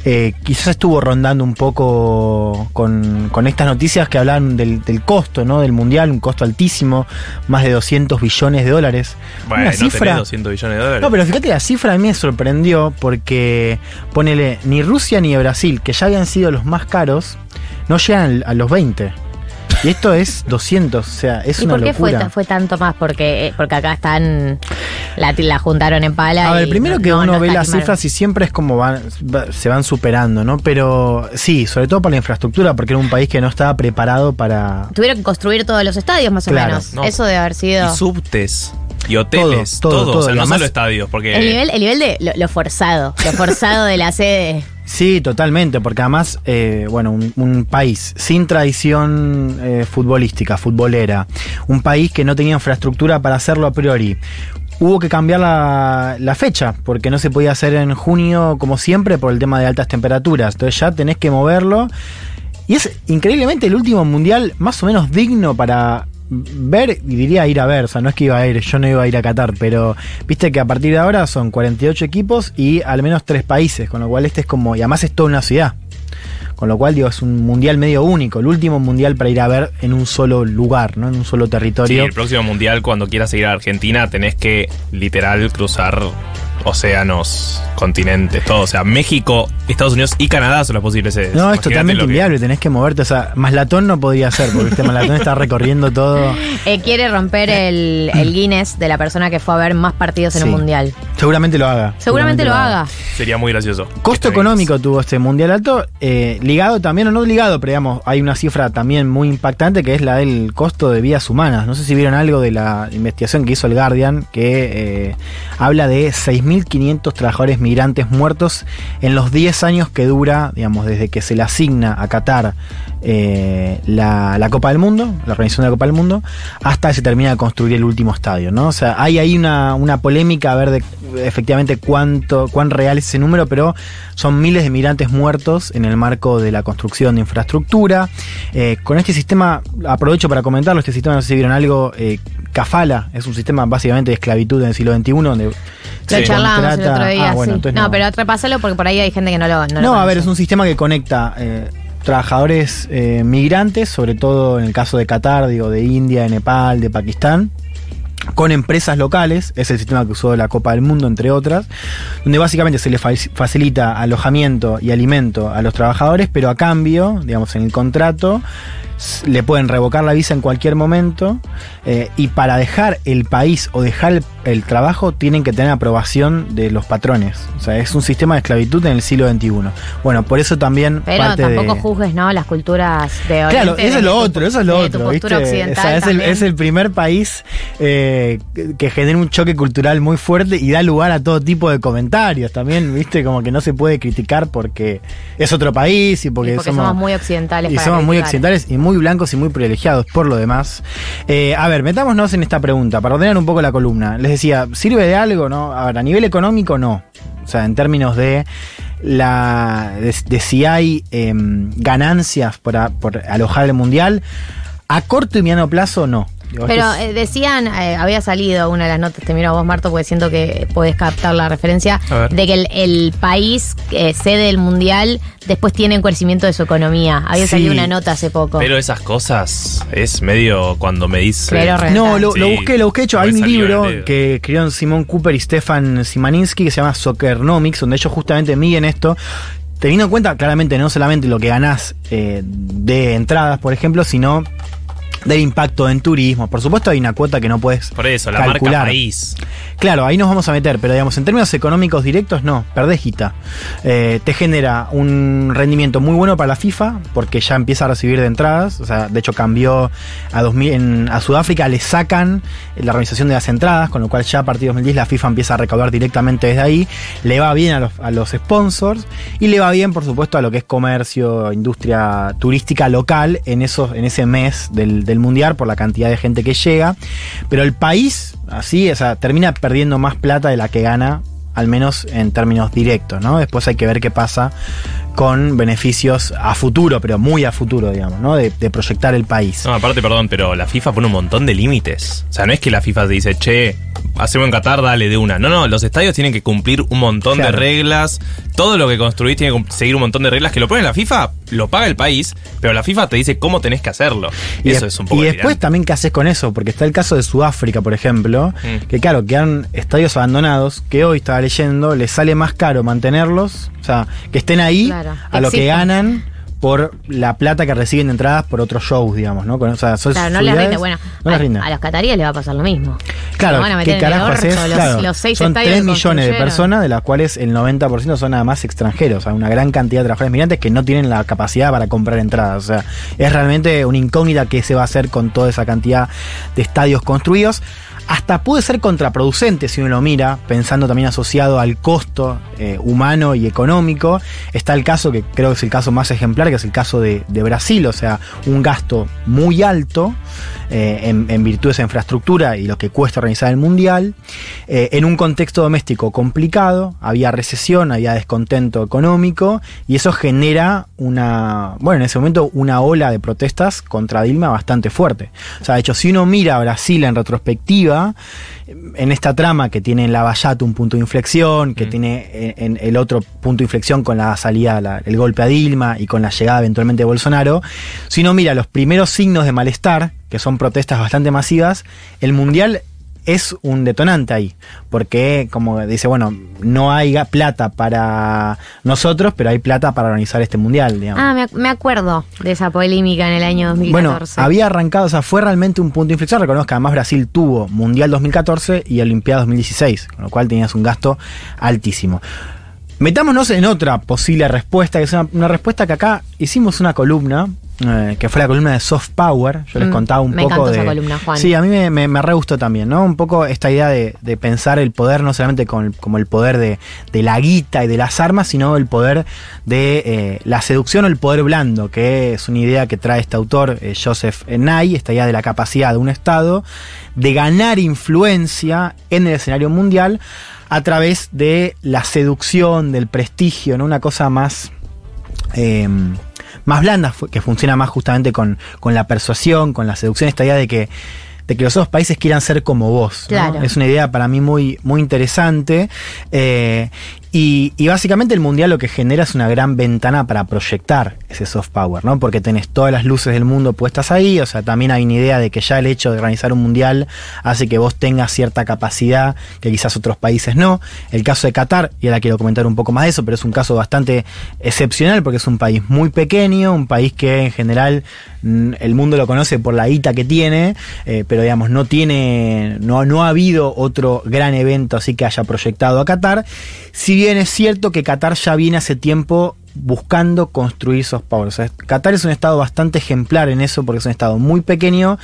eh, quizás estuvo rondando un poco con, con estas noticias que hablan del, del costo ¿no? del mundial, un costo altísimo, más de 200 billones de dólares. Bueno, Una no cifra. tenés 200 billones de dólares. No, pero fíjate, la cifra a mí me sorprendió porque, ponele, ni Rusia ni Brasil, que ya habían sido los más caros, no llegan a los 20. Y esto es 200, o sea, es ¿Y una por qué fue, locura. fue tanto más? Porque, eh, porque acá están. La, la juntaron en pala. A ver, y primero que no- uno no ve las cifras y siempre es como van, va- se van superando, ¿no? Pero sí, sobre todo para la infraestructura, porque era un país que no estaba preparado para. Tuvieron que construir todos los estadios, más o menos. No. Eso debe haber sido. Y subtes. Y hoteles. Todo, Todo. todo, o sea, no Además- solo estadios. Porque. El nivel, el nivel de lo, lo forzado. Lo forzado de la sede. Sí, totalmente, porque además, eh, bueno, un, un país sin tradición eh, futbolística, futbolera, un país que no tenía infraestructura para hacerlo a priori. Hubo que cambiar la, la fecha, porque no se podía hacer en junio como siempre por el tema de altas temperaturas. Entonces ya tenés que moverlo. Y es increíblemente el último mundial más o menos digno para ver y diría ir a ver, o sea, no es que iba a ir, yo no iba a ir a Qatar, pero viste que a partir de ahora son 48 equipos y al menos tres países, con lo cual este es como, y además es toda una ciudad. Con lo cual, digo, es un mundial medio único, el último mundial para ir a ver en un solo lugar, ¿no? En un solo Sí, territorio. el próximo mundial, cuando quieras ir a Argentina, tenés que literal cruzar océanos, continentes, todo. O sea, México, Estados Unidos y Canadá son las posibles sedes. No, es totalmente que- inviable, tenés que moverte. O sea, Maslatón no podría ser, porque este Maslatón está recorriendo todo. Eh, quiere romper el, el Guinness de la persona que fue a ver más partidos en Sí. un mundial. Seguramente lo haga. Seguramente lo haga. Sería muy gracioso. Costo económico tuvo este mundial alto, eh, ligado también, o no ligado, pero digamos, hay una cifra también muy impactante que es la del costo de vidas humanas. No sé si vieron algo de la investigación que hizo el Guardian, que eh, habla de 6.500 trabajadores migrantes muertos en los 10 años que dura, digamos, desde que se le asigna a Qatar eh, la, la Copa del Mundo, la organización de la Copa del Mundo, hasta que se termina de construir el último estadio, ¿no? O sea, hay ahí una, una polémica a ver de efectivamente cuánto, cuán real es ese número, pero son miles de migrantes muertos en el marco de la construcción de infraestructura. Eh, con este sistema, aprovecho para comentarlo, este sistema, no sé si vieron algo, eh, Cafala, es un sistema básicamente de esclavitud en el siglo XXI, donde Lo charlamos el otro día, Ah, bueno, sí. entonces no, pero repásalo porque por ahí hay gente que no lo. No, no, lo a ver, es un sistema que conecta eh, trabajadores eh, migrantes, sobre todo en el caso de Qatar, digo, de India, de Nepal, de Pakistán, con empresas locales, es el sistema que usó la Copa del Mundo, entre otras, donde básicamente se les fa- facilita alojamiento y alimento a los trabajadores, pero a cambio, digamos, en el contrato, le pueden revocar la visa en cualquier momento eh, y para dejar el país o dejar el, el trabajo tienen que tener aprobación de los patrones. O sea, es un sistema de esclavitud en el siglo XXI. Bueno, por eso también Pero parte tampoco de... juzgues, ¿no? Las culturas de Oriente. Claro, eso es lo tu- otro, eso es lo otro, ¿viste? O sea, es el, también. es el primer país eh, que- genera un choque cultural muy fuerte y da lugar a todo tipo de comentarios también, ¿viste? Como que no se puede criticar porque es otro país y porque, Y porque somos, muy occidentales. y para somos muy occidentales y muy blancos y muy privilegiados por lo demás. Eh, a ver, metámonos en esta pregunta para ordenar un poco la columna. Les decía, ¿sirve de algo? No? A nivel económico no. O sea, en términos de la de, de si hay em, ganancias por, a- por alojar el mundial, a corto y mediano plazo no. Pero eh, decían, eh, había salido una de las notas, te miro a vos, Marto, porque siento que podés captar la referencia, de que el, el país eh, sede del mundial después tiene un crecimiento de su economía. Había Sí. salido una nota hace poco. Pero esas cosas es medio cuando me dice. Pero No, lo, busqué, lo busqué. Hecho, hay un libro que escribieron Simón Cooper y Stefan Simaninsky que se llama Soccernomics, donde ellos justamente miden esto. Teniendo en cuenta claramente no solamente lo que ganás eh, de entradas, por ejemplo, sino del impacto en turismo. Por supuesto hay una cuota que no puedes Por eso, la calcular. marca país. Claro, ahí nos vamos a meter, pero digamos, en términos económicos directos, no, perdés guita. Eh, te genera un rendimiento muy bueno para la FIFA, porque ya empieza a recibir de entradas. O sea, de hecho cambió a 2000, en- a Sudáfrica, le sacan la organización de las entradas, con lo cual ya a partir de 2010 la FIFA empieza a recaudar directamente desde ahí. Le va bien a los, a los sponsors y le va bien, por supuesto, a lo que es comercio, industria turística local en, esos, en ese mes del, del mundial por la cantidad de gente que llega. Pero el país, así, o sea, termina perdiendo más plata de la que gana, al menos en términos directos, ¿no? Después hay que ver qué pasa con beneficios a futuro, pero muy a futuro, digamos, ¿no? De, de proyectar el país. No, aparte, perdón, pero la FIFA pone un montón de límites. O sea, no es que la FIFA te dice, che, hacemos en Qatar, dale de una. No, no, los estadios tienen que cumplir un montón Claro. de reglas. Todo lo que construís tiene que seguir un montón de reglas que lo pone la FIFA, lo paga el país, pero la FIFA te dice cómo tenés que hacerlo. Y, Eso es un poco y después también qué haces con eso, porque está el caso de Sudáfrica, por ejemplo, Mm. que claro, quedan estadios abandonados, que hoy estaba leyendo, les sale más caro mantenerlos, o sea, que estén ahí Claro, a lo que ganan por la plata que reciben de entradas por otros shows, digamos, ¿no? Con, o sea, Claro, no les rinde. Bueno, no les a, rinde. a los cataríes les va a pasar lo mismo. Claro, Lo van a meter ¿qué carajo orto, haces? los- Claro, los seis son estadios 3 que millones de personas, de las cuales el 90% son nada más extranjeros, o sea, una gran cantidad de trabajadores migrantes que no tienen la capacidad para comprar entradas. O sea, es realmente una incógnita qué se va a hacer con toda esa cantidad de estadios construidos. Hasta puede ser contraproducente si uno lo mira, pensando también asociado al costo eh, humano y económico. Está el caso, que creo que es el caso más ejemplar, que es el caso de, Brasil, o sea, un gasto muy alto eh, en, en virtud de esa infraestructura y lo que cuesta organizar el Mundial, eh, en un contexto doméstico complicado, había recesión, había descontento económico, y eso genera una, bueno, en ese momento una ola de protestas contra Dilma bastante fuerte. O sea, de hecho, si uno mira a Brasil en retrospectiva, en esta trama que tiene en Lavallato un punto de inflexión, que tiene en, en el otro punto de inflexión con la salida, la- el golpe a Dilma y con la llegada eventualmente de Bolsonaro, si uno mira los primeros signos de malestar, que son protestas bastante masivas, el Mundial es un detonante ahí, porque como dice, bueno, no hay plata para nosotros, pero hay plata para organizar este Mundial, digamos. Ah, me, ac- me acuerdo de esa polémica en el año 2014. Bueno, había arrancado, o sea, fue realmente un punto de inflexión. Reconozco que además Brasil tuvo Mundial 2014 y Olimpiada 2016, con lo cual tenías un gasto altísimo. Metámonos en otra posible respuesta, que es una, una respuesta que acá hicimos una columna, eh, que fue la columna de Soft Power. Yo les Mm, contaba un me poco encantó de. esa columna, Juan. Sí, a mí me, me, me re gustó también, ¿no? Un poco esta idea de, de pensar el poder no solamente con como el poder de, de la guita y de las armas, sino el poder de eh, la seducción o el poder blando, que es una idea que trae este autor, eh, Joseph Nye, esta idea de la capacidad de un Estado de ganar influencia en el escenario mundial a través de la seducción, del prestigio, ¿no? Una cosa más eh, más blanda, fu- que funciona más justamente con, con la persuasión, con la seducción, esta idea de que, de que los otros países quieran ser como vos. ¿no? Claro. Es una idea para mí muy, muy interesante. eh, y, básicamente el mundial lo que genera es una gran ventana para proyectar ese soft power, ¿no? Porque tenés todas las luces del mundo puestas ahí, o sea, también hay una idea de que ya el hecho de organizar un mundial hace que vos tengas cierta capacidad que quizás otros países no. El caso de Qatar, y ahora quiero comentar un poco más de eso, pero es un caso bastante excepcional porque es un país muy pequeño, un país que en general mm, el mundo lo conoce por la guita que tiene, eh, pero digamos, no tiene, no, no ha habido otro gran evento así que haya proyectado a Qatar. Bien es cierto que Qatar ya viene hace tiempo buscando construir soft power. O Qatar es un estado bastante ejemplar en eso porque es un estado muy pequeño,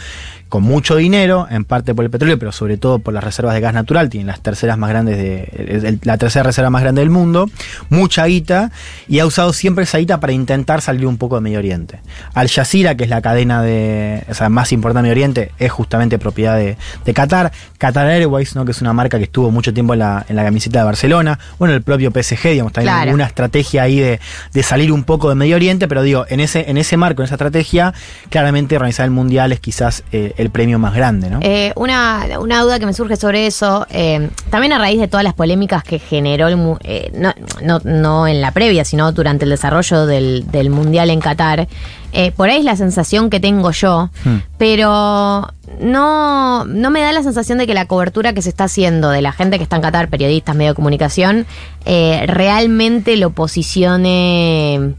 con mucho dinero, en parte por el petróleo, pero sobre todo por las reservas de gas natural, tienen las terceras más grandes de, la tercera reserva más grande del mundo, mucha guita, y ha usado siempre esa guita para intentar salir un poco de Medio Oriente. Al Jazeera, que es la cadena de, o sea, más importante de Medio Oriente, es justamente propiedad de, de Qatar. Qatar Airways, ¿no? que es una marca que estuvo mucho tiempo en la, en la camiseta de Barcelona. Bueno, el propio PSG, digamos, también Claro. una estrategia ahí de, de salir un poco de Medio Oriente, pero digo, en ese, en ese marco, en esa estrategia, claramente organizar el Mundial es quizás eh, el premio más grande, ¿no? Eh, una, una duda que me surge sobre eso, eh, también a raíz de todas las polémicas que generó, el, eh, no, no, no en la previa, sino durante el desarrollo del, del Mundial en Qatar, eh, por ahí es la sensación que tengo yo, Hmm. pero no, no me da la sensación de que la cobertura que se está haciendo de la gente que está en Qatar, periodistas, medio de comunicación, realmente lo posicione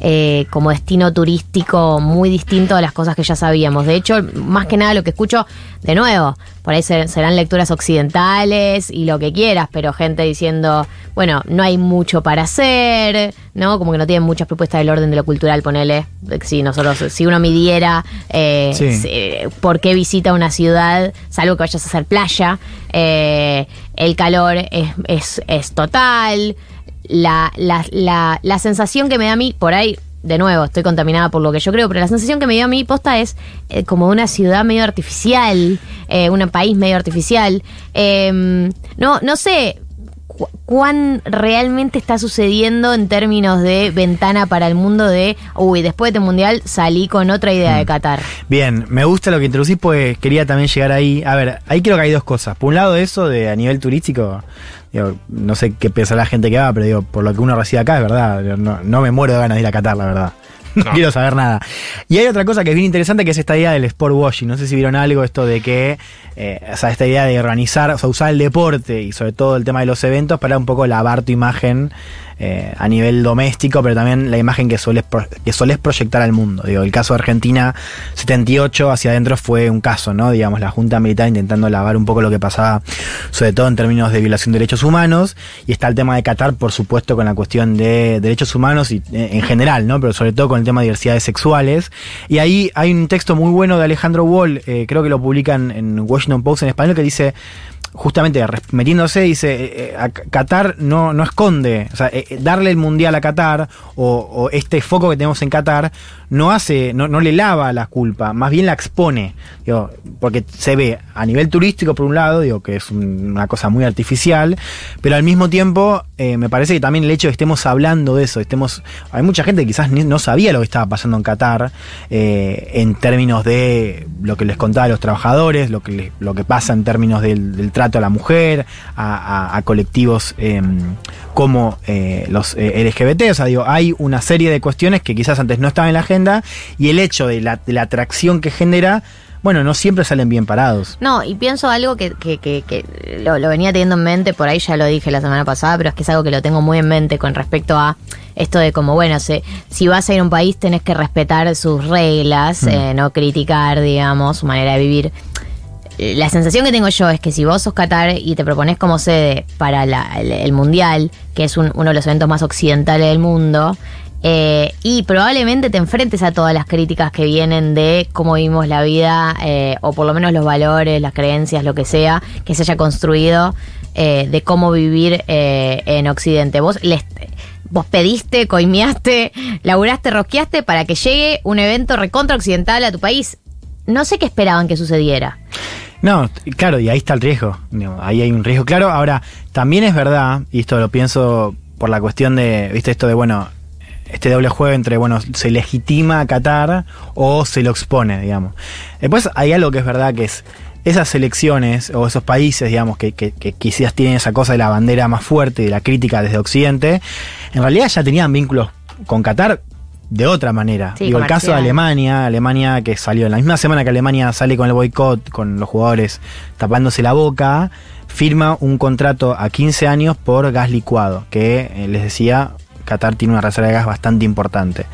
eh, como destino turístico muy distinto a las cosas que ya sabíamos. De hecho, más que nada lo que escucho, de nuevo, por ahí ser- serán lecturas occidentales y lo que quieras, pero gente diciendo, bueno, no hay mucho para hacer, ¿no? Como que no tienen muchas propuestas del orden de lo cultural, ponele. Si nosotros, si uno midiera eh, Sí. por qué visita una ciudad, salvo que vayas a hacer playa, eh, el calor es, es, es total, la, la, la, la sensación que me da a mí, por ahí, de nuevo, estoy contaminada por lo que yo creo, pero la sensación que me dio a mí posta es eh, como una ciudad medio artificial, eh, un país medio artificial. Eh, no, no sé cu- cuán realmente está sucediendo en términos de ventana para el mundo de, uy, después de este mundial salí con otra idea de Qatar. Bien, me gusta lo que introducís, pues quería también llegar ahí. A ver, ahí creo que hay dos cosas. Por un lado, eso de a nivel turístico, digo, no sé qué piensa la gente que va, pero digo, por lo que uno recibe acá, es verdad. No, no me muero de ganas de ir a Qatar, la verdad. No, quiero saber nada. Y hay otra cosa que es bien interesante, que es esta idea del sport washing. No sé si vieron algo, esto de que, eh, o sea, esta idea de organizar, o sea, usar el deporte y sobre todo el tema de los eventos para un poco lavar tu imagen eh, a nivel doméstico, pero también la imagen que pro- que solés proyectar al mundo. Digo, el caso de Argentina 78 hacia adentro fue un caso, ¿no? Digamos, la Junta Militar intentando lavar un poco lo que pasaba, sobre todo en términos de violación de derechos humanos, y está el tema de Qatar, por supuesto, con la cuestión de derechos humanos y eh, en general, ¿no? Pero sobre todo con el tema de diversidades sexuales. Y ahí hay un texto muy bueno de Alejandro Wall, eh, creo que lo publican en Washington Post en español, que dice justamente metiéndose, dice, eh, eh, a Qatar no, no esconde, o sea, eh, eh, darle el mundial a Qatar o, este foco que tenemos en Qatar no hace, no, no le lava la culpa, más bien la expone, digo, porque se ve a nivel turístico por un lado, digo, que es un- una cosa muy artificial, pero al mismo tiempo me parece que también el hecho de que estemos hablando de eso, estemos, hay mucha gente que quizás no sabía lo que estaba pasando en Qatar en términos de lo que les contaba a los trabajadores, lo que, le- lo que pasa en términos del, del trato a la mujer, a, a- a colectivos eh, como eh, los eh, LGBT, o sea, digo, hay una serie de cuestiones que quizás antes no estaban en la agenda y el hecho de la, de la atracción que genera, bueno, no siempre salen bien parados. No, y pienso algo que, que, que, que lo, lo venía teniendo en mente, por ahí ya lo dije la semana pasada, pero es que es algo que lo tengo muy en mente con respecto a esto de como, bueno, se- si vas a ir a un país tenés que respetar sus reglas, Mm. eh, no criticar, digamos, su manera de vivir. Eh, La sensación que tengo yo es que si vos sos Qatar y te propones como sede para el, Mundial, que es un- uno de los eventos más occidentales del mundo, eh, y probablemente te enfrentes a todas las críticas que vienen de cómo vivimos la vida, eh, o por lo menos los valores, las creencias, lo que sea, que se haya construido de cómo vivir en Occidente. Vos les, vos pediste, coimeaste, laburaste, rosqueaste para que llegue un evento recontra occidental a tu país. No sé qué esperaban que sucediera. No, claro, y ahí está el riesgo. Ahí hay un riesgo. Claro, ahora, también es verdad, y esto lo pienso por la cuestión de, viste, esto de, bueno, este doble juego entre, bueno, se legitima a Qatar o se lo expone, digamos. Después hay algo que es verdad que es esas elecciones o esos países, digamos, que, que, que quizás tienen esa cosa de la bandera más fuerte y de la crítica desde Occidente, en realidad ya tenían vínculos con Qatar de otra manera. Sí, Digo, el caso de. Alemania, Alemania que salió en la misma semana que Alemania sale con el boicot, con los jugadores tapándose la boca, firma un contrato a 15 años por gas licuado, que eh, les decía, Qatar tiene una reserva de gas bastante importante.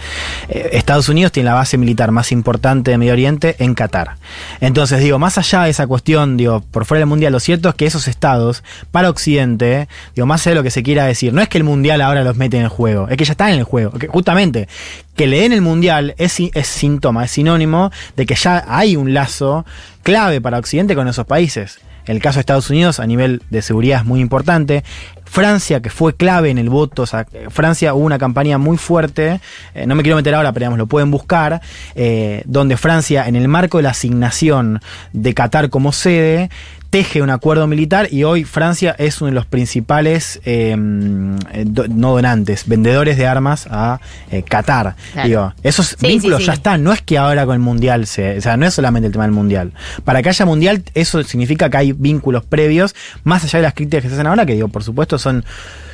Eh, Estados Unidos tiene la base militar más importante de Medio Oriente en Qatar. Entonces, digo, más allá de esa cuestión, digo, por fuera del Mundial, lo cierto es que esos estados, para Occidente, digo, más allá de lo que se quiera decir, no es que el Mundial ahora los mete en el juego, es que ya están en el juego. Que justamente, que le den el Mundial es, es síntoma, es sinónimo de que ya hay un lazo clave para Occidente con esos países. El caso de Estados Unidos a nivel de seguridad es muy importante. Francia, que fue clave en el voto, o sea, Francia hubo una campaña muy fuerte, eh, no me quiero meter ahora, pero digamos, lo pueden buscar, eh, donde Francia, en el marco de la asignación de Qatar como sede, teje un acuerdo militar y hoy Francia es uno de los principales, eh, do- no donantes, vendedores de armas a eh, Qatar. Claro. Digo, esos Sí, vínculos sí, sí. ya están, no es que ahora con el Mundial se, o sea, no es solamente el tema del Mundial. Para que haya Mundial, eso significa que hay vínculos previos, más allá de las críticas que se hacen ahora, que digo, por supuesto, son,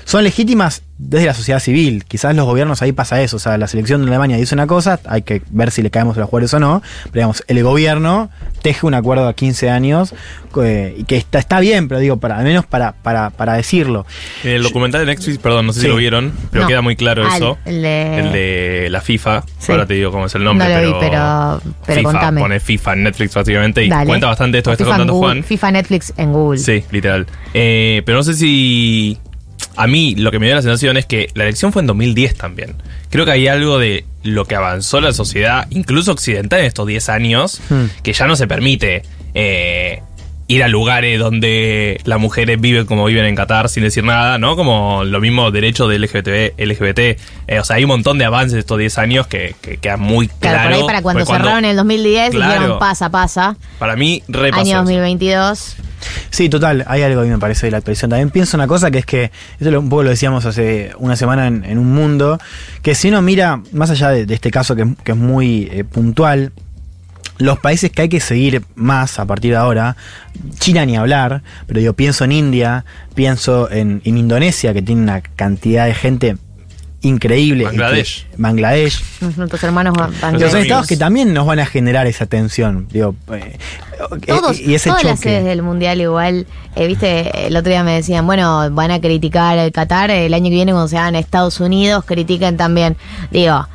son legítimas desde la sociedad civil. Quizás los gobiernos ahí pasa eso, o sea, la selección de Alemania dice una cosa, hay que ver si le caemos a los jugadores o no, pero digamos, el gobierno teje un acuerdo a 15 años, eh, y que está, está bien, pero digo, para, al menos para, para, para decirlo. En el documental de Netflix, perdón, no sé Sí. si lo vieron, pero No. queda muy claro Ah, eso. el de- El de la FIFA. Sí. Ahora te digo cómo es el nombre, No lo vi, pero. pero- pero FIFA, contame. Pone FIFA en Netflix básicamente y Dale. cuenta bastante esto que está contando Google- Juan. FIFA Netflix en Google. Sí, literal. Eh, pero no sé si. A mí lo que me dio la sensación es que la elección fue en 2010 también. Creo que hay algo de lo que avanzó la sociedad, incluso occidental, en estos 10 años, Hmm. que ya no se permite eh, ir a lugares donde las mujeres viven como viven en Qatar sin decir nada, ¿no? Como lo mismo derecho de LGBT. LGBT eh, o sea, hay un montón de avances estos 10 años que, que quedan muy Claro, claro. por ahí para cuando cerraron en el 2010 Claro. dijeron pasa, pasa. Para mí, repasó. Año eso. 2022. Sí, total, hay algo a mí me parece de la actualización. También pienso una cosa que es que, esto lo- un poco lo decíamos hace una semana en, en un mundo, que si uno mira, más allá de, de este caso que, que es muy eh, puntual, los países que hay que seguir más a partir de ahora, China ni hablar, pero yo pienso en India, pienso en, en Indonesia, que tiene una cantidad de gente increíble. Bangladesh. Que- Bangladesh. Nuestros hermanos van- van- Los estados que también nos van a generar esa tensión. Digo, eh, Todos, y ese todas las choque. sedes del mundial igual, eh, viste, el otro día me decían, bueno, van a criticar el Qatar, el año que viene cuando se hagan a Estados Unidos, critiquen también. Digo,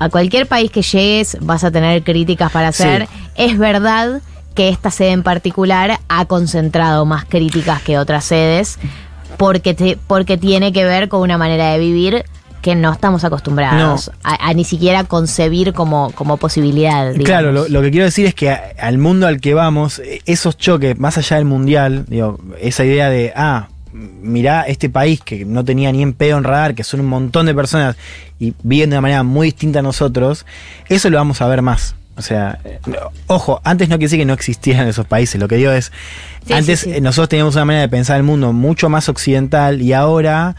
a cualquier país que llegues vas a tener críticas para hacer. Es verdad que esta sede en particular ha concentrado más críticas que otras sedes porque, te- porque tiene que ver con una manera de vivir que no estamos acostumbrados a, a ni siquiera concebir como, como posibilidad. digamos. Claro, lo, lo que quiero decir es que a- al mundo al que vamos, eh, esos choques, más allá del mundial, digo, esa idea de, ah, mirá este país que no tenía ni en pedo en radar, que son un montón de personas y viven de una manera muy distinta a nosotros, eso lo vamos a ver más. O sea, eh, ojo, antes no quiere decir que no existieran esos países, lo que digo es, Sí, antes sí, sí. eh, nosotros teníamos una manera de pensar el mundo mucho más occidental y ahora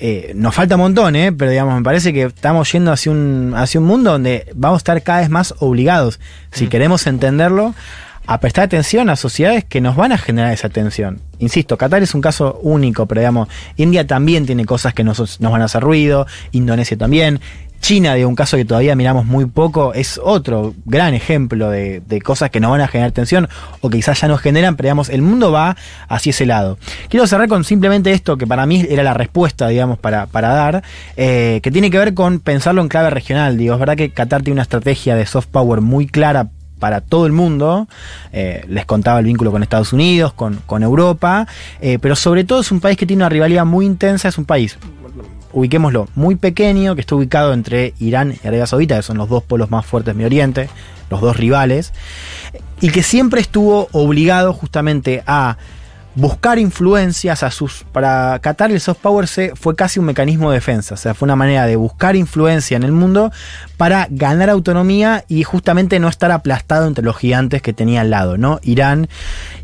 eh, nos falta un montón, ¿eh? pero digamos, me parece que estamos yendo hacia un, hacia un mundo donde vamos a estar cada vez más obligados, si queremos entenderlo, a prestar atención a sociedades que nos van a generar esa atención. Insisto, Qatar es un caso único, pero digamos, India también tiene cosas que nos, nos van a hacer ruido, Indonesia también. China, de un caso que todavía miramos muy poco, es otro gran ejemplo de, de cosas que nos van a generar tensión o que quizás ya nos generan, pero digamos, el mundo va hacia ese lado. Quiero cerrar con simplemente esto, que para mí era la respuesta, digamos, para, para dar, eh, que tiene que ver con pensarlo en clave regional. Digo, es verdad que Qatar tiene una estrategia de soft power muy clara para todo el mundo. Eh, les contaba el vínculo con Estados Unidos, con, Europa, eh, pero sobre todo es un país que tiene una rivalidad muy intensa, es un país ubiquémoslo, muy pequeño, que está ubicado entre Irán y Arabia Saudita, que son los dos polos más fuertes de Oriente, los dos rivales, y que siempre estuvo obligado justamente a buscar influencias a sus. Para Qatar el soft power se, fue casi un mecanismo de defensa, o sea, fue una manera de buscar influencia en el mundo para ganar autonomía y justamente no estar aplastado entre los gigantes que tenía al lado, ¿no? Irán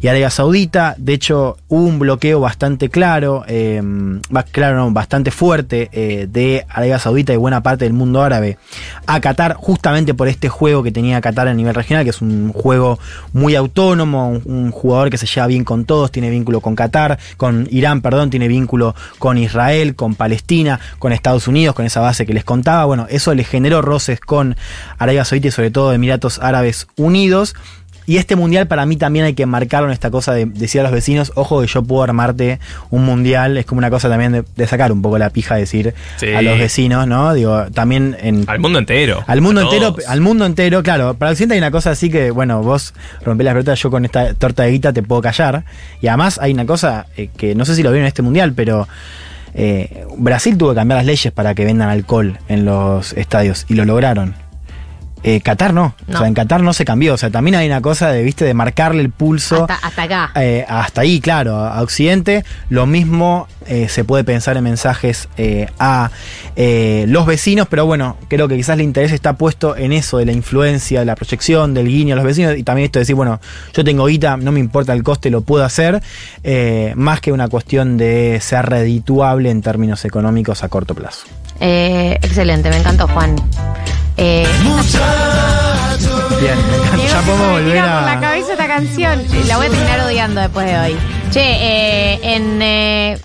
y Arabia Saudita, de hecho, hubo un bloqueo bastante claro, va- claro, bastante fuerte eh, de Arabia Saudita y buena parte del mundo árabe a Qatar, justamente por este juego que tenía Qatar a nivel regional, que es un juego muy autónomo, un, un jugador que se lleva bien con todos, tiene vínculo con Qatar, con Irán, perdón, tiene vínculo con Israel, con Palestina, con Estados Unidos, con esa base que les contaba. Bueno, eso le generó roces con Arabia Saudita y sobre todo Emiratos Árabes Unidos. Y este mundial para mí también hay que marcarlo en esta cosa de decir a los vecinos, ojo que yo puedo armarte un mundial, es como una cosa también de, de sacar un poco la pija, decir Sí. a los vecinos, ¿no? Digo, también en... Al mundo entero. Al mundo entero, al mundo entero, claro. Para Occidente hay una cosa así que, bueno, vos rompés las pelotas, yo con esta torta de guita te puedo callar. Y además hay una cosa eh, que no sé si lo vieron en este mundial, pero eh, Brasil tuvo que cambiar las leyes para que vendan alcohol en los estadios y lo lograron. Eh, Qatar no. No. O sea, en Qatar no se cambió. O sea, también hay una cosa de, viste, de marcarle el pulso. Hasta, hasta acá. Eh, hasta ahí, claro, a Occidente. Lo mismo eh, se puede pensar en mensajes eh, a los vecinos, pero bueno, creo que quizás el interés está puesto en eso de la influencia, de la proyección, del guiño a los vecinos y también esto de decir, bueno, yo tengo guita, no me importa el coste, lo puedo hacer, más que una cuestión de ser redituable en términos económicos a corto plazo. Excelente, me encantó, Juan. Eh, Bien, ya me volver tira por la a. cabeza esta canción. La voy a terminar odiando después de hoy. Che, eh, en eh,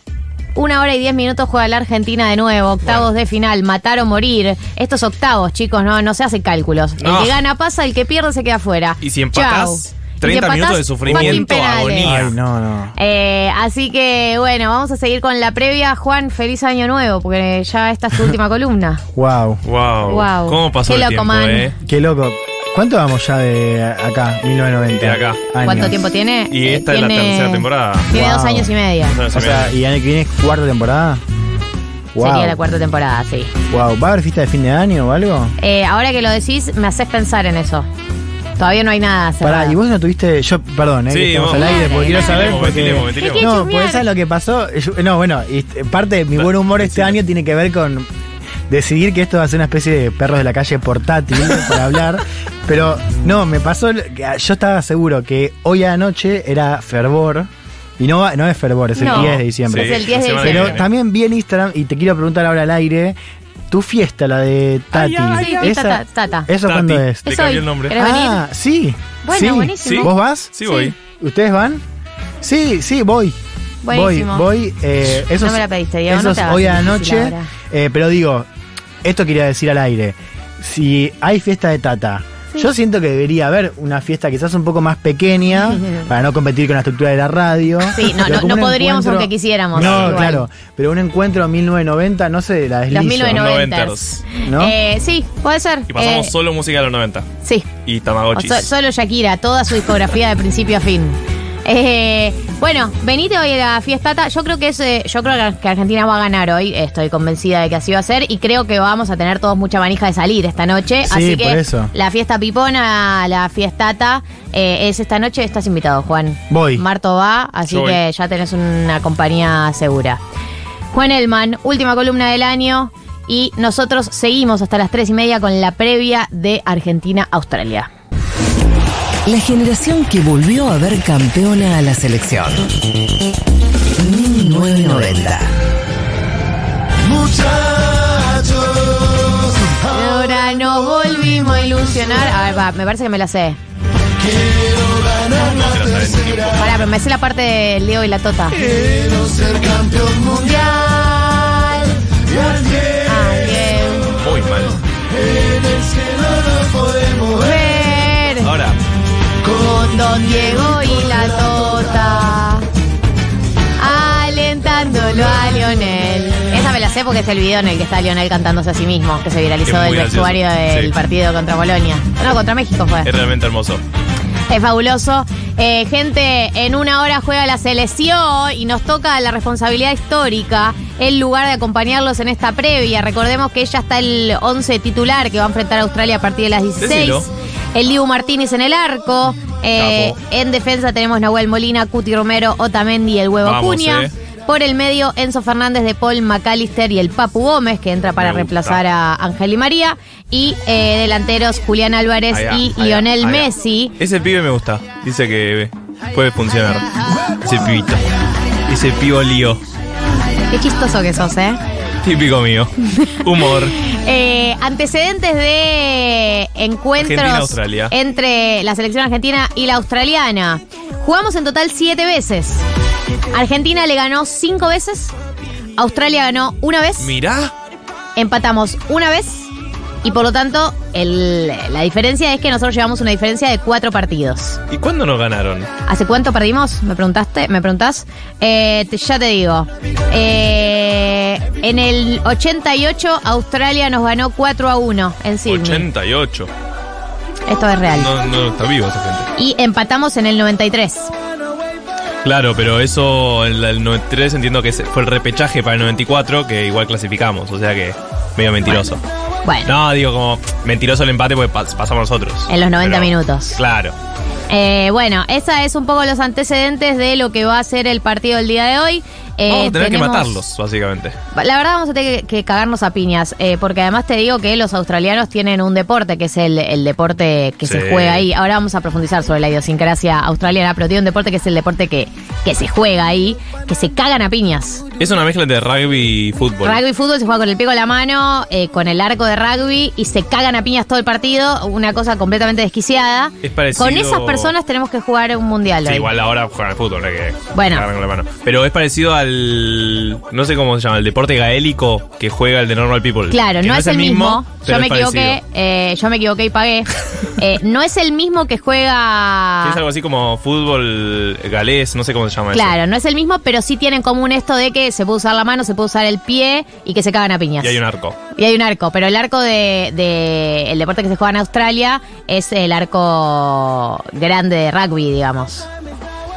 una hora y diez minutos juega la Argentina de nuevo. Octavos de final, matar o morir. Estos octavos, chicos, no, no se hacen cálculos. El que gana pasa, el que pierde se queda afuera. Y si empatás, 30 si minutos de sufrimiento, agonía. Ay, no, no. Eh, así que bueno, vamos a seguir con la previa. Juan, feliz año nuevo, porque ya esta es tu última columna. Wow. Wow. Wow. ¿Cómo pasó Qué el loco, tiempo, man. eh? Qué loco. ¿Cuánto vamos ya de acá? 1990. De acá. ¿Cuánto tiempo tiene? Y esta es la tercera temporada. Tiene Wow. dos años y medio. O y sea, medio. ¿y año que viene es cuarta temporada? Wow. Sería la cuarta temporada, sí. Wow. ¿Va a haber fiesta de fin de año o algo? Eh, ahora que lo decís, me haces pensar en eso. Todavía no hay nada cerrado. Pará, y vos no tuviste. Yo, perdón, eh, Sí, que estamos vos- al aire, porque quiero saber. Ventilemos, Porque, ventilemos, ventilemos. no, pues ¿sabes lo que pasó? Yo- no, bueno, y parte de mi buen humor este año tiene que ver con decidir que esto va a ser una especie de perros de la calle portátil para hablar. Pero no, me pasó. que Yo estaba seguro que hoy anoche era fervor. Y no, no es fervor, es el No, 10 de diciembre. es el 10 de diciembre. Pero también vi en Instagram, y te quiero preguntar ahora al aire, tu fiesta, la de Tati. Sí, fiesta esa- ta- tata. ¿Eso Tati. cuándo es? Le Es cambié el nombre. ¿Querés venir? Ah, sí. Bueno, sí. buenísimo. ¿Vos vas? Sí, voy. ¿Ustedes van? Sí, sí, voy. Voy, Buenísimo. voy. eh, eso No me es- la pediste, Diego, Eso no hoy a la noche. eh, pero digo, esto quería decir al aire. Si hay fiesta de Tata, yo siento que debería haber una fiesta quizás un poco más pequeña para no competir con la estructura de la radio. Sí, no, no, no podríamos encuentro- aunque quisiéramos. No, igual. claro. Pero un encuentro en 1990, no sé, la deslizo. Los 1990. Noventers. ¿No? Eh, sí, puede ser. Y pasamos Eh, solo música de los 90. Sí. Y o Tamagotchis. so- solo Shakira, toda su discografía de principio a fin. Eh, bueno, venite hoy a la fiestata. Yo creo que es, eh, yo creo que Argentina va a ganar hoy. Estoy convencida de que así va a ser. Y creo que vamos a tener todos mucha manija de salir esta noche. Sí, así por eso. la fiesta pipona, la fiestata, eh, es esta noche. Estás invitado, Juan. Voy. Marto va, así Yo voy. que ya tenés una compañía segura. Juan Elman, última columna del año. Y nosotros seguimos hasta las tres y media con la previa de Argentina-Australia. La generación que volvió a ver campeona a la selección. 1990. Ahora nos volvimos a ilusionar. A ver, va, me parece que me la sé. Pará, pero me sé la parte del Leo y la Tota. Quiero ser campeón mundial. Alguien Muy mal. En el cielo con Don Diego y la Tota. Alentándolo a Lionel. Esa me la sé porque es el video en el que está Lionel cantándose a sí mismo, que se viralizó del gracioso. vestuario del Sí. partido contra Bolonia. No, contra México fue. Es realmente hermoso. Es fabuloso. Eh, gente, en una hora juega la selección y nos toca la responsabilidad histórica, el lugar de acompañarlos en esta previa. Recordemos que ya está el 11 titular que va a enfrentar a Australia a partir de las 16. Decilo. El Dibu Martínez en el arco. Eh, en defensa tenemos Nahuel Molina, Cuti Romero, Otamendi y el Huevo Vamos, Cuña. eh. Por el medio, Enzo Fernández de Paul McAllister y el Papu Gómez, que entra para reemplazar a Ángel y María. Y eh, delanteros, Julián Álvarez y Lionel. Messi. Ese pibe me gusta. Dice que puede funcionar. Ese pibito. Ese pibo lío. Qué chistoso que sos, ¿eh? Típico mío. Humor. Eh, antecedentes de encuentros entre la selección argentina y la australiana. Jugamos en total siete veces. Argentina le ganó cinco veces. Australia ganó una vez. Mirá. Empatamos una vez. Y por lo tanto, el- la diferencia es que nosotros llevamos una diferencia de cuatro partidos. ¿Y cuándo nos ganaron? ¿Hace cuánto perdimos? ¿Me preguntaste? ¿Me preguntás? Eh, te- ya te digo. Eh, en el 88, Australia nos ganó 4 a 1 en Sydney. 88. Esto es real. No, no está vivo esa gente. Y empatamos en el 93. Claro, pero eso, el, el 93 entiendo que fue el repechaje para el 94, que igual clasificamos, o sea que medio mentiroso. Bueno, No, digo como mentiroso el empate porque pas- pasamos nosotros. en los 90 Pero, minutos. Claro. Eh, bueno, esa es un poco los antecedentes de lo que va a ser el partido del día de hoy. Eh, Vamos a tener tenemos- que matarlos, básicamente. La verdad vamos a tener que, que cagarnos a piñas, eh, porque además te digo que los australianos tienen un deporte, que es el, el deporte que se juega ahí. Ahora vamos a profundizar sobre la idiosincrasia australiana, pero tiene un deporte que es el deporte que, que se juega ahí, que se cagan a piñas. Es una mezcla entre rugby y fútbol. Rugby y fútbol se juega con el pico a la mano, eh, con el arco de rugby, y se cagan a piñas todo el partido, una cosa completamente desquiciada. Es parecido- Con esas personas tenemos que jugar un mundial Sí, hoy. igual ahora juegan al fútbol, no hay que Bueno. con la mano. Pero es parecido al. No sé cómo se llama, el deporte gaélico que juega el de Normal People. Claro, Que no, es el mismo. pero Yo me es equivoqué, parecido. eh, yo me equivoqué y pagué. Eh, no es el mismo que juega. Es algo así como fútbol galés, no sé cómo se llama Claro, no es el mismo, pero sí tienen en común esto de que se puede usar la mano, se puede usar el pie y que se cagan a piñas. eso. Y hay un arco. Y hay un arco, pero el arco de, de- el deporte que se juega en Australia es el arco grande de rugby, digamos.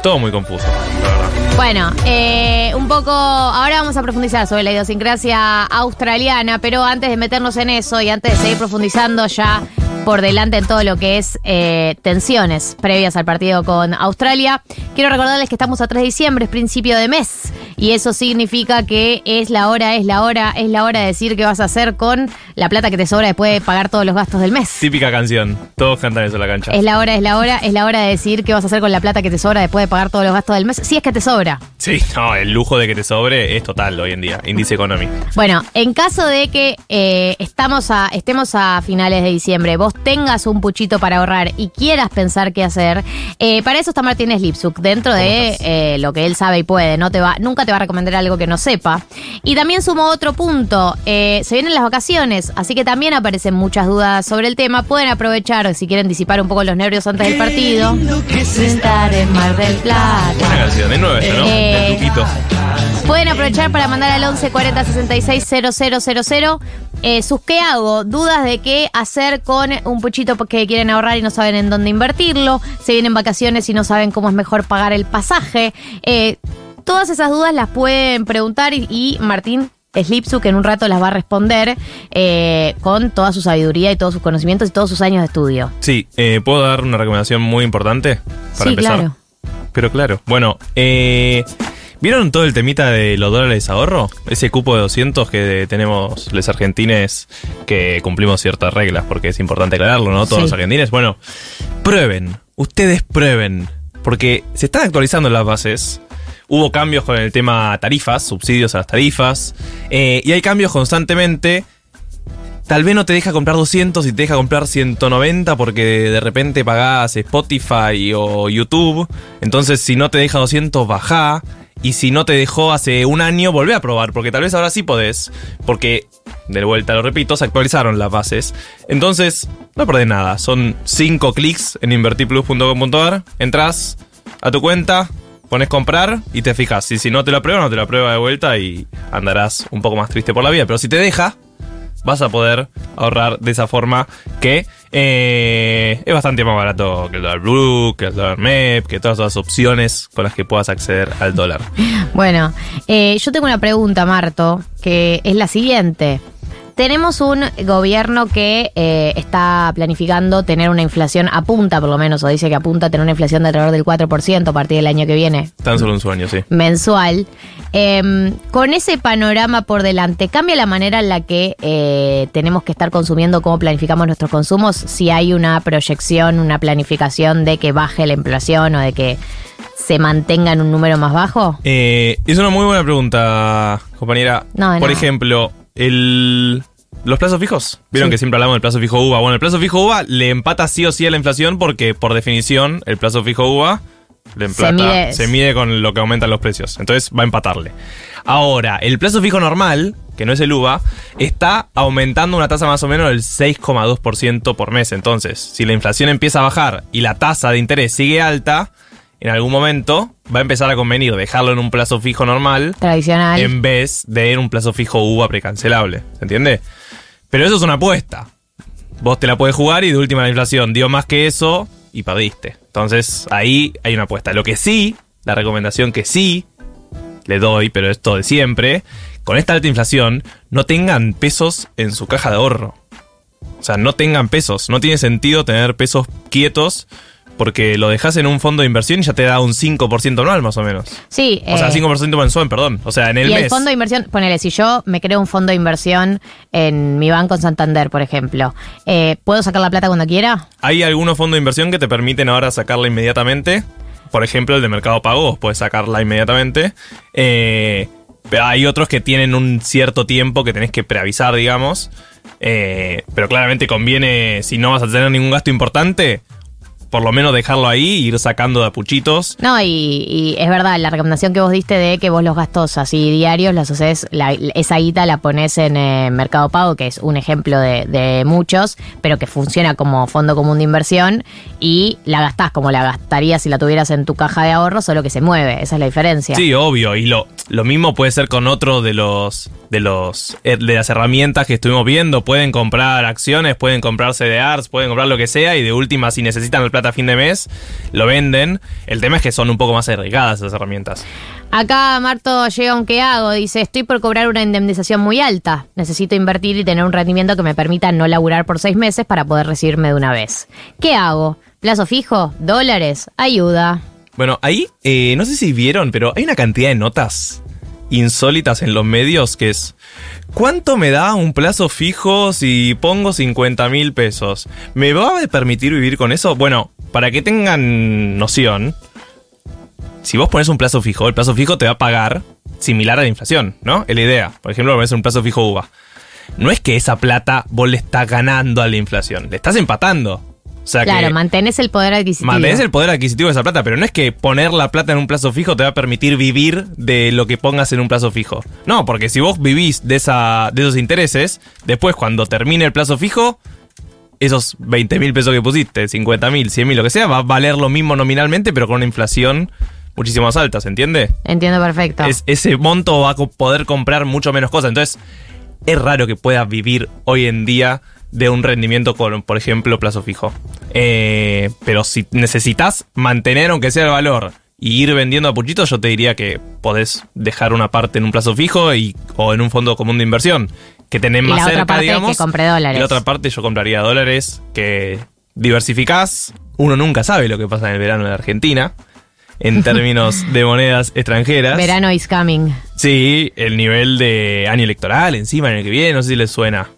Todo muy confuso, la verdad. Bueno, eh, un poco. Ahora vamos a profundizar sobre la idiosincrasia australiana, pero antes de meternos en eso y antes de seguir profundizando ya por delante en todo lo que es eh, tensiones previas al partido con Australia, quiero recordarles que estamos a 3 de diciembre, es principio de mes, y eso significa que es la hora, es la hora, es la hora de decir qué vas a hacer con la plata que te sobra después de pagar todos los gastos del mes. Típica canción. Todos cantan eso en la cancha. Es la hora, es la hora, es la hora de decir qué vas a hacer con la plata que te sobra después de pagar todos los gastos del mes, si es que te sobra. Sí, no, el lujo de que te sobre es total hoy en día. Índice Economy. Bueno, en caso de que eh, estamos a, estemos a finales de diciembre, vos vos tengas un puchito para ahorrar y quieras pensar qué hacer, eh, para eso está Martínez Lipsuk, dentro de eh, lo que él sabe y puede. No te va, nunca te va a recomendar algo que no sepa. Y también sumo otro punto. eh, se vienen las vacaciones, así que también aparecen muchas dudas sobre el tema. Pueden aprovechar si quieren disipar un poco los nervios antes del partido. Estar en Mar del Plata. Una canción de nueve, ¿no? Eh, Tuquito. Pueden aprovechar para mandar al 11 40 66 000 eh, sus qué hago, dudas de qué hacer con un puchito porque quieren ahorrar y no saben en dónde invertirlo, se vienen vacaciones y no saben cómo es mejor pagar el pasaje. Eh, todas esas dudas las pueden preguntar y, y Martín Slipsu, que en un rato las va a responder eh, con toda su sabiduría y todos sus conocimientos y todos sus años de estudio. Sí, eh, ¿puedo dar una recomendación muy importante para Sí, empezar? claro. Pero claro, bueno, eh, ¿vieron todo el temita de los dólares ahorro? Ese cupo de 200 que tenemos los argentines que cumplimos ciertas reglas, porque es importante aclararlo, ¿no? Todos Sí. los argentines. Bueno, prueben, ustedes prueben, porque se están actualizando las bases. Hubo cambios con el tema tarifas, subsidios a las tarifas, eh, y hay cambios constantemente. Tal vez no te deja comprar 200 y te deja comprar 190 porque de repente pagás Spotify o YouTube. Entonces, si no te deja 200, bajá. Y si no te dejó hace un año, volvé a probar, porque tal vez ahora sí podés. Porque, de vuelta lo repito, se actualizaron las bases. Entonces, no perdés nada. Son 5 clics en invertiplus.com.ar. Entrás a tu cuenta, pones comprar y te fijas. Y si no te lo aprueba, no te lo aprueba de vuelta y andarás un poco más triste por la vida. Pero si te deja, vas a poder ahorrar de esa forma que eh, es bastante más barato que el dólar blue, que el dólar MEP, que todas las opciones con las que puedas acceder al dólar. Bueno, eh, yo tengo una pregunta, Marto, que es la siguiente. Tenemos un gobierno que eh, está planificando tener una inflación, apunta por lo menos, o dice que apunta a tener una inflación de alrededor del 4% a partir del año que viene, Tan solo un sueño, sí. mensual. Em, con ese panorama por delante, ¿cambia la manera en la que eh, tenemos que estar consumiendo, cómo planificamos nuestros consumos? Si hay una proyección, una planificación de que baje la inflación o de que se mantenga en un número más bajo? Eh, es una muy buena pregunta, compañera. No, Por ejemplo, el, los plazos fijos. Vieron Sí. que siempre hablamos del plazo fijo UVA. Bueno, el plazo fijo UVA le empata sí o sí a la inflación porque, por definición, el plazo fijo UVA le Se emplata- mide- se mide con lo que aumentan los precios. Entonces va a empatarle. Ahora, el plazo fijo normal, que no es el UVA, está aumentando una tasa más o menos del 6,2% por mes. Entonces, si la inflación empieza a bajar y la tasa de interés sigue alta, en algún momento va a empezar a convenir dejarlo en un plazo fijo normal Tradicional. en vez de en un plazo fijo UVA precancelable. ¿Se entiende? Pero eso es una apuesta. Vos te la puedes jugar y de última la inflación dio más que eso y perdiste. Entonces ahí hay una apuesta. Lo que sí, la recomendación que sí le doy, pero esto de siempre, con esta alta inflación, no tengan pesos en su caja de ahorro. O sea, no tengan pesos. No tiene sentido tener pesos quietos porque lo dejas en un fondo de inversión y ya te da un 5% anual más o menos. Sí. O sea, eh, 5% mensual, perdón. O sea, en el y mes. el fondo de inversión, ponele, si yo me creo un fondo de inversión en mi banco en Santander, por ejemplo, eh, ¿puedo sacar la plata cuando quiera? Hay algunos fondos de inversión que te permiten ahora sacarla inmediatamente. Por ejemplo, el de Mercado Pago, vos puedes sacarla inmediatamente. Eh, pero hay otros que tienen un cierto tiempo que tenés que preavisar, digamos. Eh, pero claramente conviene, si no vas a tener ningún gasto importante, por lo menos dejarlo ahí e ir sacando de apuchitos. No, y, y es verdad, la recomendación que vos diste de que vos los gastos así diarios los haces, la- esa guita la pones en eh, Mercado Pago, que es un ejemplo de, de muchos, pero que funciona como fondo común de inversión y la gastás como la gastarías si la tuvieras en tu caja de ahorro, solo que se mueve, esa es la diferencia. Sí, obvio. Y lo, lo mismo puede ser con otro de los de los eh, de las herramientas que estuvimos viendo. Pueden comprar acciones, pueden comprar CDRs, pueden comprar lo que sea. Y de última, si necesitan el plata a fin de mes, lo venden. El tema es que son un poco más arriesgadas esas herramientas. Acá Marto llega un que hago, dice, estoy por cobrar una indemnización muy alta. Necesito invertir y tener un rendimiento que me permita no laburar por seis meses para poder recibirme de una vez. ¿Qué hago? ¿Plazo fijo? ¿Dólares? Ayuda. Bueno, ahí, eh, no sé si vieron, pero hay una cantidad de notas insólitas en los medios que es ¿Cuánto me da un plazo fijo si pongo 50 mil pesos? ¿Me va a permitir vivir con eso? Bueno, para que tengan noción, si vos pones un plazo fijo, el plazo fijo te va a pagar similar a la inflación, ¿no? Es la idea. Por ejemplo, pones un plazo fijo UVA. no es que esa plata vos le estás ganando a la inflación, le estás empatando. O sea Claro, que mantenés el poder adquisitivo. mantenés el poder adquisitivo de esa plata, pero no es que poner la plata en un plazo fijo te va a permitir vivir de lo que pongas en un plazo fijo. No, porque si vos vivís de, esa, de esos intereses, después cuando termine el plazo fijo, esos 20 mil pesos que pusiste, 50 mil, 100 mil, lo que sea, va a valer lo mismo nominalmente, pero con una inflación muchísimo más alta, ¿se entiende? Entiendo perfecto. Es- ese monto va a poder comprar mucho menos cosas. Entonces, es raro que puedas vivir hoy en día de un rendimiento con, por ejemplo, plazo fijo. Eh, pero si necesitas mantener, aunque sea el valor, y ir vendiendo a puchitos, yo te diría que podés dejar una parte en un plazo fijo y, o en un fondo común de inversión, que tenés Y más la otra cerca, parte digamos. que dólares. Y la otra parte yo compraría dólares, que diversificás. Uno nunca sabe lo que pasa en el verano de Argentina. En términos de monedas extranjeras. Verano is coming. Sí, el nivel de año electoral encima en el que viene, no sé si les suena.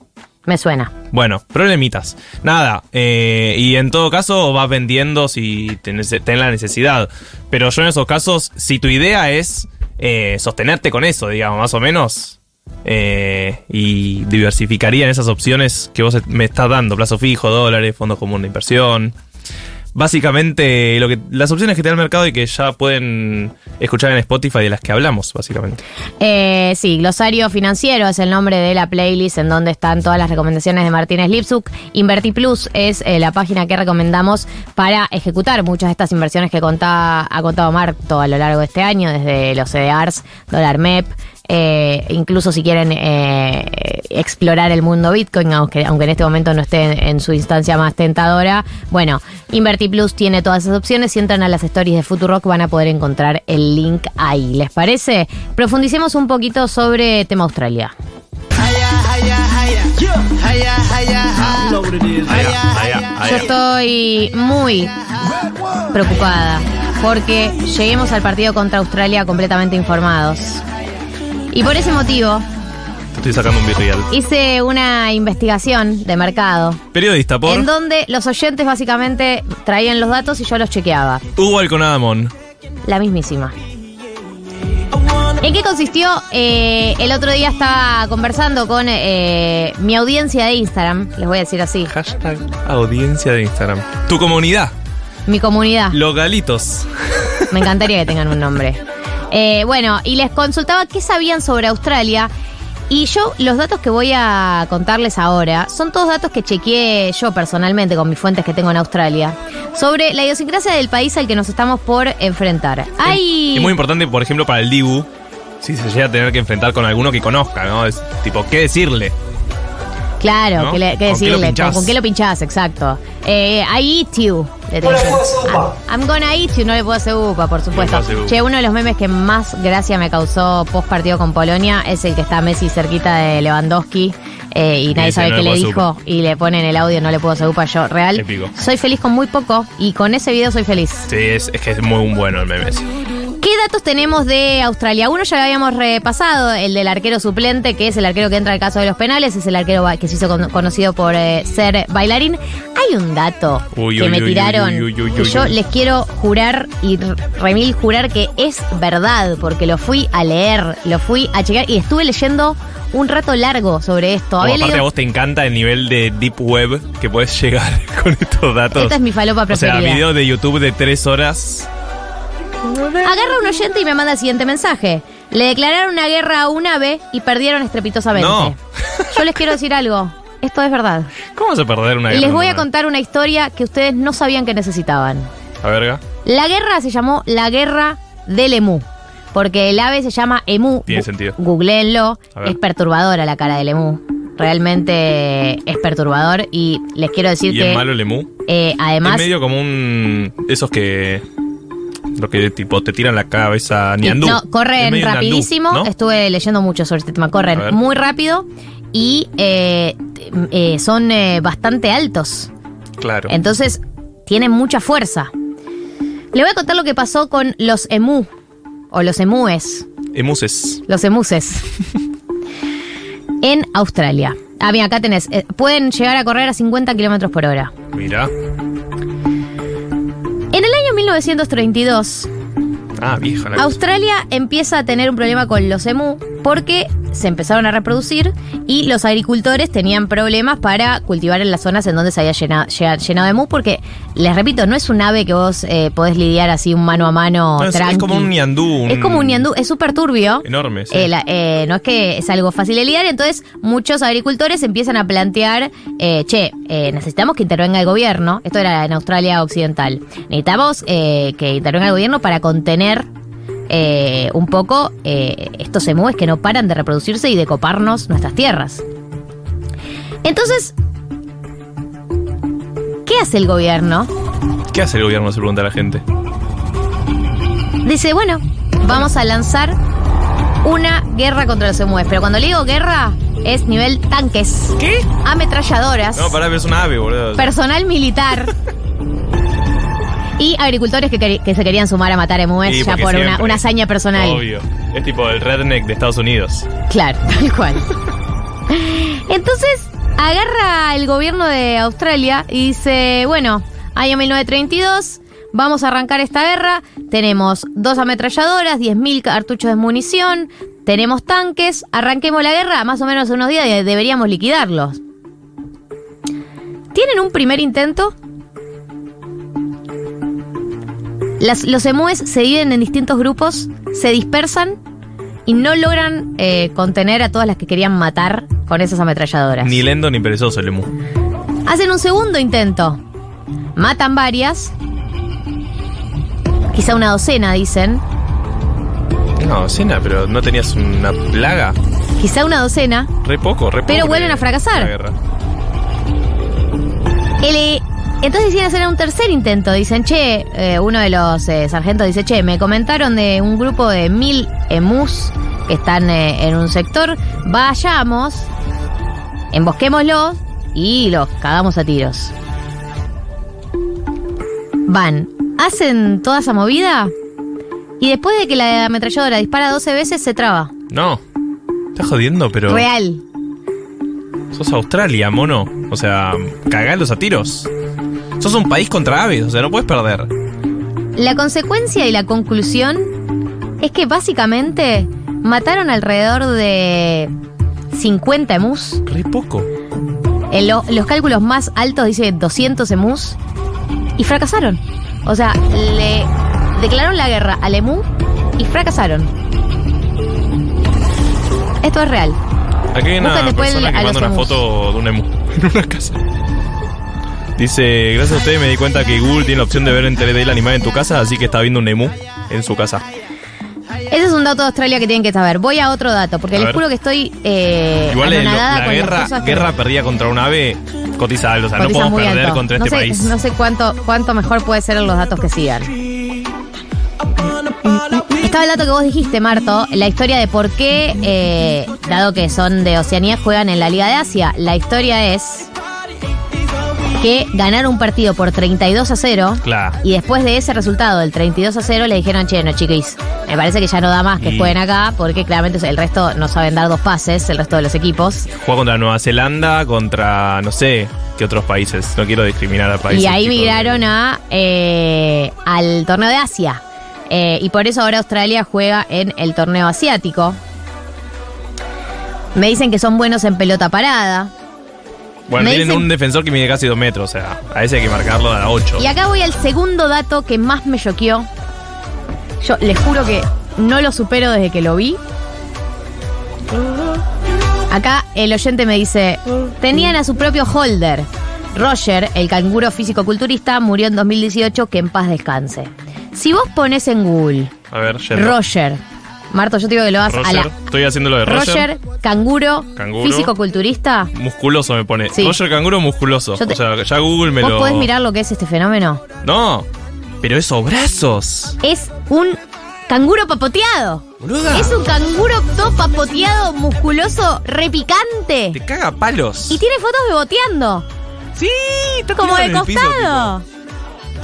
Me suena. Bueno, problemitas. Nada, eh, y en todo caso vas vendiendo si tenés, tenés la necesidad. Pero yo en esos casos, si tu idea es eh, sostenerte con eso, digamos, más o menos, eh, y diversificaría en esas opciones que vos me estás dando, plazo fijo, dólares, fondos comunes de inversión. Básicamente, lo que, las opciones que da el mercado y que ya pueden escuchar en Spotify de las que hablamos, básicamente. Eh, sí, Glosario Financiero es el nombre de la playlist en donde están todas las recomendaciones de Martínez Lipsuk. Inverti Plus es eh, la página que recomendamos para ejecutar muchas de estas inversiones que ha contado Marto a lo largo de este año, desde los CDRs, Dólar MEP. Eh, incluso si quieren eh, explorar el mundo Bitcoin, aunque, en este momento no esté en, en su instancia más tentadora. Bueno, Inverti Plus tiene todas esas opciones. Si entran a las stories de Futurock van a poder encontrar el link ahí. ¿Les parece? Profundicemos un poquito sobre tema Australia. Yo estoy muy preocupada porque lleguemos al partido contra Australia completamente informados. Y por ese motivo estoy sacando un virreal. hice una investigación de mercado Periodista por en donde los oyentes básicamente traían los datos y yo los chequeaba. Hugo Alconadamón. La mismísima. ¿En qué consistió? Eh, el otro día estaba conversando con eh, mi audiencia de Instagram, les voy a decir así. Hashtag audiencia de Instagram. Tu comunidad. Mi comunidad. Los galitos. Me encantaría que tengan un nombre. Eh, bueno, y les consultaba qué sabían sobre Australia. Y yo, los datos que voy a contarles ahora son todos datos que chequeé yo personalmente con mis fuentes que tengo en Australia sobre la idiosincrasia del país al que nos estamos por enfrentar. Hay. Es muy importante, por ejemplo, para el Dibu, si se llega a tener que enfrentar con alguno que conozca, ¿no? Es tipo, ¿qué decirle? Claro, ¿no? que, le, que ¿Con qué lo decirle? ¿con, con qué lo pinchás? Exacto. Eh, I eat you. le No le dicen. puedo hacer upa. I'm, I'm gonna eat you, no le puedo hacer upa, por supuesto. No che, uno de los memes que más gracia me causó post partido con Polonia es el que está Messi cerquita de Lewandowski. eh, y nadie sabe "No qué le dijo y le ponen el audio no le puedo hacer upa yo real Épico. soy feliz con muy poco y con ese video soy feliz Sí, es, es que es muy bueno el meme. ¿Qué datos tenemos de Australia? Uno ya lo habíamos repasado, el del arquero suplente, que es el arquero que entra al caso de los penales, es el arquero que se hizo con- conocido por eh, ser bailarín. Hay un dato Uy, que uy, me uy, tiraron que yo les quiero jurar y remil jurar que es verdad, porque lo fui a leer, lo fui a checar y estuve leyendo un rato largo sobre esto. Como aparte a vos te encanta el nivel de deep web que puedes llegar con estos datos. Esta es mi falopa O sea, preferida. video de YouTube de tres horas. Agarra un oyente y me manda el siguiente mensaje. Le declararon una guerra a un ave y perdieron estrepitosamente. No. Yo les quiero decir algo. Esto es verdad. ¿Cómo a perder una Y les guerra voy a con contar una historia que ustedes no sabían que necesitaban. A verga. La guerra se llamó la guerra del emú. Porque el ave se llama emú. Tiene sentido. Googleenlo. Es perturbadora la cara del emú. Realmente es perturbador. Y les quiero decir ¿Y que. es malo el emu? eh, además. es medio como un... Esos que... Lo que tipo te tiran la cabeza ñandú. No, corren rapidísimo. ¿no? Estuve leyendo mucho sobre este tema. Corren muy rápido y eh, eh, son eh, bastante altos. Claro. Entonces, tienen mucha fuerza. Le voy a contar lo que pasó con los emú. O los emúes. Emuses. Los emuses. en Australia. Ah, bien, acá tenés. pueden llegar a correr a 50 kilómetros por hora. Mira. En el año 1932. Ah, vieja la cosa. Australia empieza a tener un problema con los emú porque se empezaron a reproducir y los agricultores tenían problemas para cultivar en las zonas en donde se había llenado, de mu, porque, les repito, no es un ave que vos eh, podés lidiar así un mano a mano No, es, como un ñandú. Es como un ñandú, es súper turbio. Enorme, sí. Eh, la- eh, no es que es algo fácil de lidiar, entonces muchos agricultores empiezan a plantear, che, necesitamos que intervenga el gobierno, esto era en Australia Occidental, necesitamos que intervenga el gobierno para contener eh, un poco eh, estos emúes que no paran de reproducirse y de coparnos nuestras tierras. Entonces, ¿qué hace el gobierno? ¿Qué hace el gobierno? Se pregunta la gente. Dice, bueno, vamos a lanzar una guerra contra los emúes. Pero cuando le digo guerra, es nivel tanques. ¿Qué? Ametralladoras. No, pará, es una ave, boludo. Personal militar. y agricultores que, se querían sumar a matar emúes Sí, ya porque por una, siempre. una hazaña personal. Obvio. Es tipo el redneck de Estados Unidos. Claro, tal cual. Entonces, agarra el gobierno de Australia y dice, bueno, año 1932, vamos a arrancar esta guerra, tenemos dos ametralladoras, 10.000 cartuchos de munición, tenemos tanques, arranquemos la guerra, más o menos en unos días deberíamos liquidarlos. ¿Tienen un primer intento? Las- los emúes se dividen en distintos grupos, se dispersan y no logran eh, contener a todas las que querían matar con esas ametralladoras. Ni lento ni perezoso el emu. Hacen un segundo intento. Matan varias. Quizá una docena, dicen. No, cena, pero no tenías una plaga. Quizá una docena. Re poco, re poco. Pero vuelven a fracasar. La guerra. El, entonces deciden hacer un tercer intento. Dicen, che, eh, uno de los eh, sargentos dice, che, me comentaron de un grupo de mil emus que están eh, en un sector. Vayamos, embosquémoslos y los cagamos a tiros. Van, hacen toda esa movida y después de que la ametralladora dispara 12 veces se traba. No. Estás jodiendo, pero. Real. Sos Australia, mono. O sea, cagalos a tiros. Sos un país contra aves, o sea, no puedes perder. La consecuencia y la conclusión es que básicamente mataron alrededor de 50 emus. Re poco. En lo- los cálculos más altos dice 200 emus. Y fracasaron. O sea, le declararon la guerra al emú y fracasaron. Esto es real. Aquí hay una persona que manda una foto de un emu en una casa. Dice, gracias a ustedes me di cuenta que Google tiene la opción de ver en 3D el animal en tu casa, así que está viendo un emu en su casa. Ese es un dato de Australia que tienen que saber. Voy a otro dato, porque A les ver. juro que estoy eh, Igual la guerra, que- guerra perdida contra un ave cotiza alto, o sea, no podemos perder alto. contra no este sé, país. No sé cuánto, cuánto mejor puede ser en los datos que sigan. Estaba el dato que vos dijiste, Marto, la historia de por qué, eh, dado que son de Oceanía, juegan en la Liga de Asia. La historia es que ganaron un partido por 32 a 0. Claro. Y después de ese resultado, del 32 a 0, le dijeron, che, no, chiquis, me parece que ya no da más que Y- jueguen acá, porque claramente el resto no saben dar dos pases, el resto de los equipos. Juega contra Nueva Zelanda, contra no sé qué otros países. No quiero discriminar a países. Y ahí migraron a eh, al torneo de Asia. Eh, y por eso ahora Australia juega en el torneo asiático. Me dicen que son buenos en pelota parada. Bueno, me tienen dicen- un defensor que mide casi dos metros, o sea, a ese hay que marcarlo a la 8. Y acá voy al segundo dato que más me choqueó. Yo les juro que no lo supero desde que lo vi. Acá el oyente me dice, tenían a su propio holder. Roger, el canguro físico-culturista, murió en 2018, que en paz descanse. Si vos pones en Google A ver, yendo. Roger, Marto, yo te digo que lo vas a la... estoy haciendo lo de Roger. Roger, canguro, Canguro. físico-culturista. Musculoso me pone. Sí. Roger Canguro musculoso. Te- O sea, ya Google me ¿Vos lo. podés mirar lo que es este fenómeno? No, pero esos brazos. Es un canguro papoteado. Es un canguro todo papoteado, musculoso, repicante. Te caga palos. Y tiene fotos beboteando. Sí, Como de piso, costado.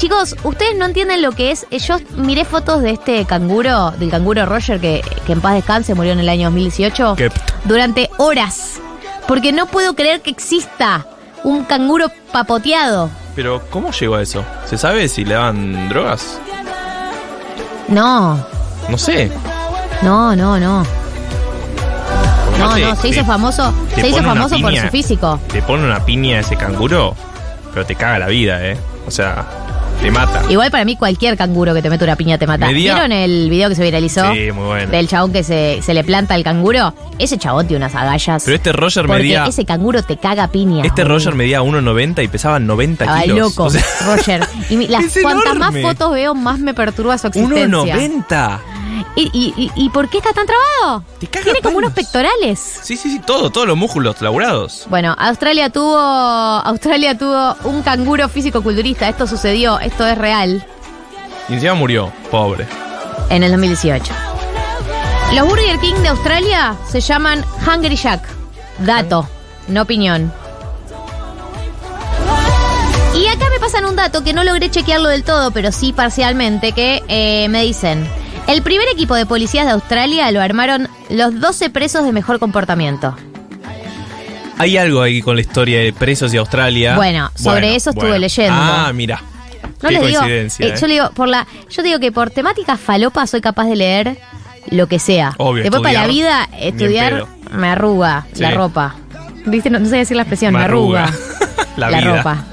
Chicos, ustedes no entienden lo que es. Eh, Yo miré fotos de este canguro, del canguro Roger, que, que en paz descanse, murió en el año 2018. Que- Durante horas. Porque no puedo creer que exista un canguro papoteado. Pero, ¿cómo llegó a eso? ¿Se sabe si le daban drogas? No, No sé. no, no, no. No, no, se te- hizo famoso, te se hizo famoso por su físico. Te pone una piña ese canguro, pero te caga la vida, ¿eh? O sea, te mata. Igual para mí cualquier canguro que te mete una piña te mata. Medía- ¿Vieron el video que se viralizó? Sí, muy bueno. Del chabón que se, se le planta el canguro. Ese chabón tiene unas agallas. Pero este Roger porque medía. ese canguro te caga piña. Este boludo. Roger medía 1,90 y pesaba 90 Estaba kilos. loco, O sea, Roger. Y mi- las, Es cuantas más enorme. fotos veo, más me perturba su existencia. 1,90. ¿Y, y, y, y por qué está tan trabado? Tiene como unos pectorales. Sí, sí, sí, todo, todos los músculos laburados. Bueno, Australia tuvo Australia tuvo un canguro físico-culturista. Esto sucedió, esto es real, Y encima murió, pobre. en el 2018. Los Burger King de Australia se llaman Hungry Jack. Dato, no opinión. Y acá me pasan un dato que no logré chequearlo del todo, pero sí parcialmente, que eh, me dicen, el primer equipo de policías de Australia lo armaron los 12 presos de mejor comportamiento. Hay algo ahí con la historia de presos de Australia. Bueno, sobre eso estuve leyendo. Ah, mira. No Qué les digo, eh, eh. yo digo, por la, yo digo que por temática falopa soy capaz de leer lo que sea. Obvio, Después para la estudiar, vida, estudiar me arruga Sí. la ropa. ¿Viste? No, no sé decir la expresión, me, Me arruga. La la ropa.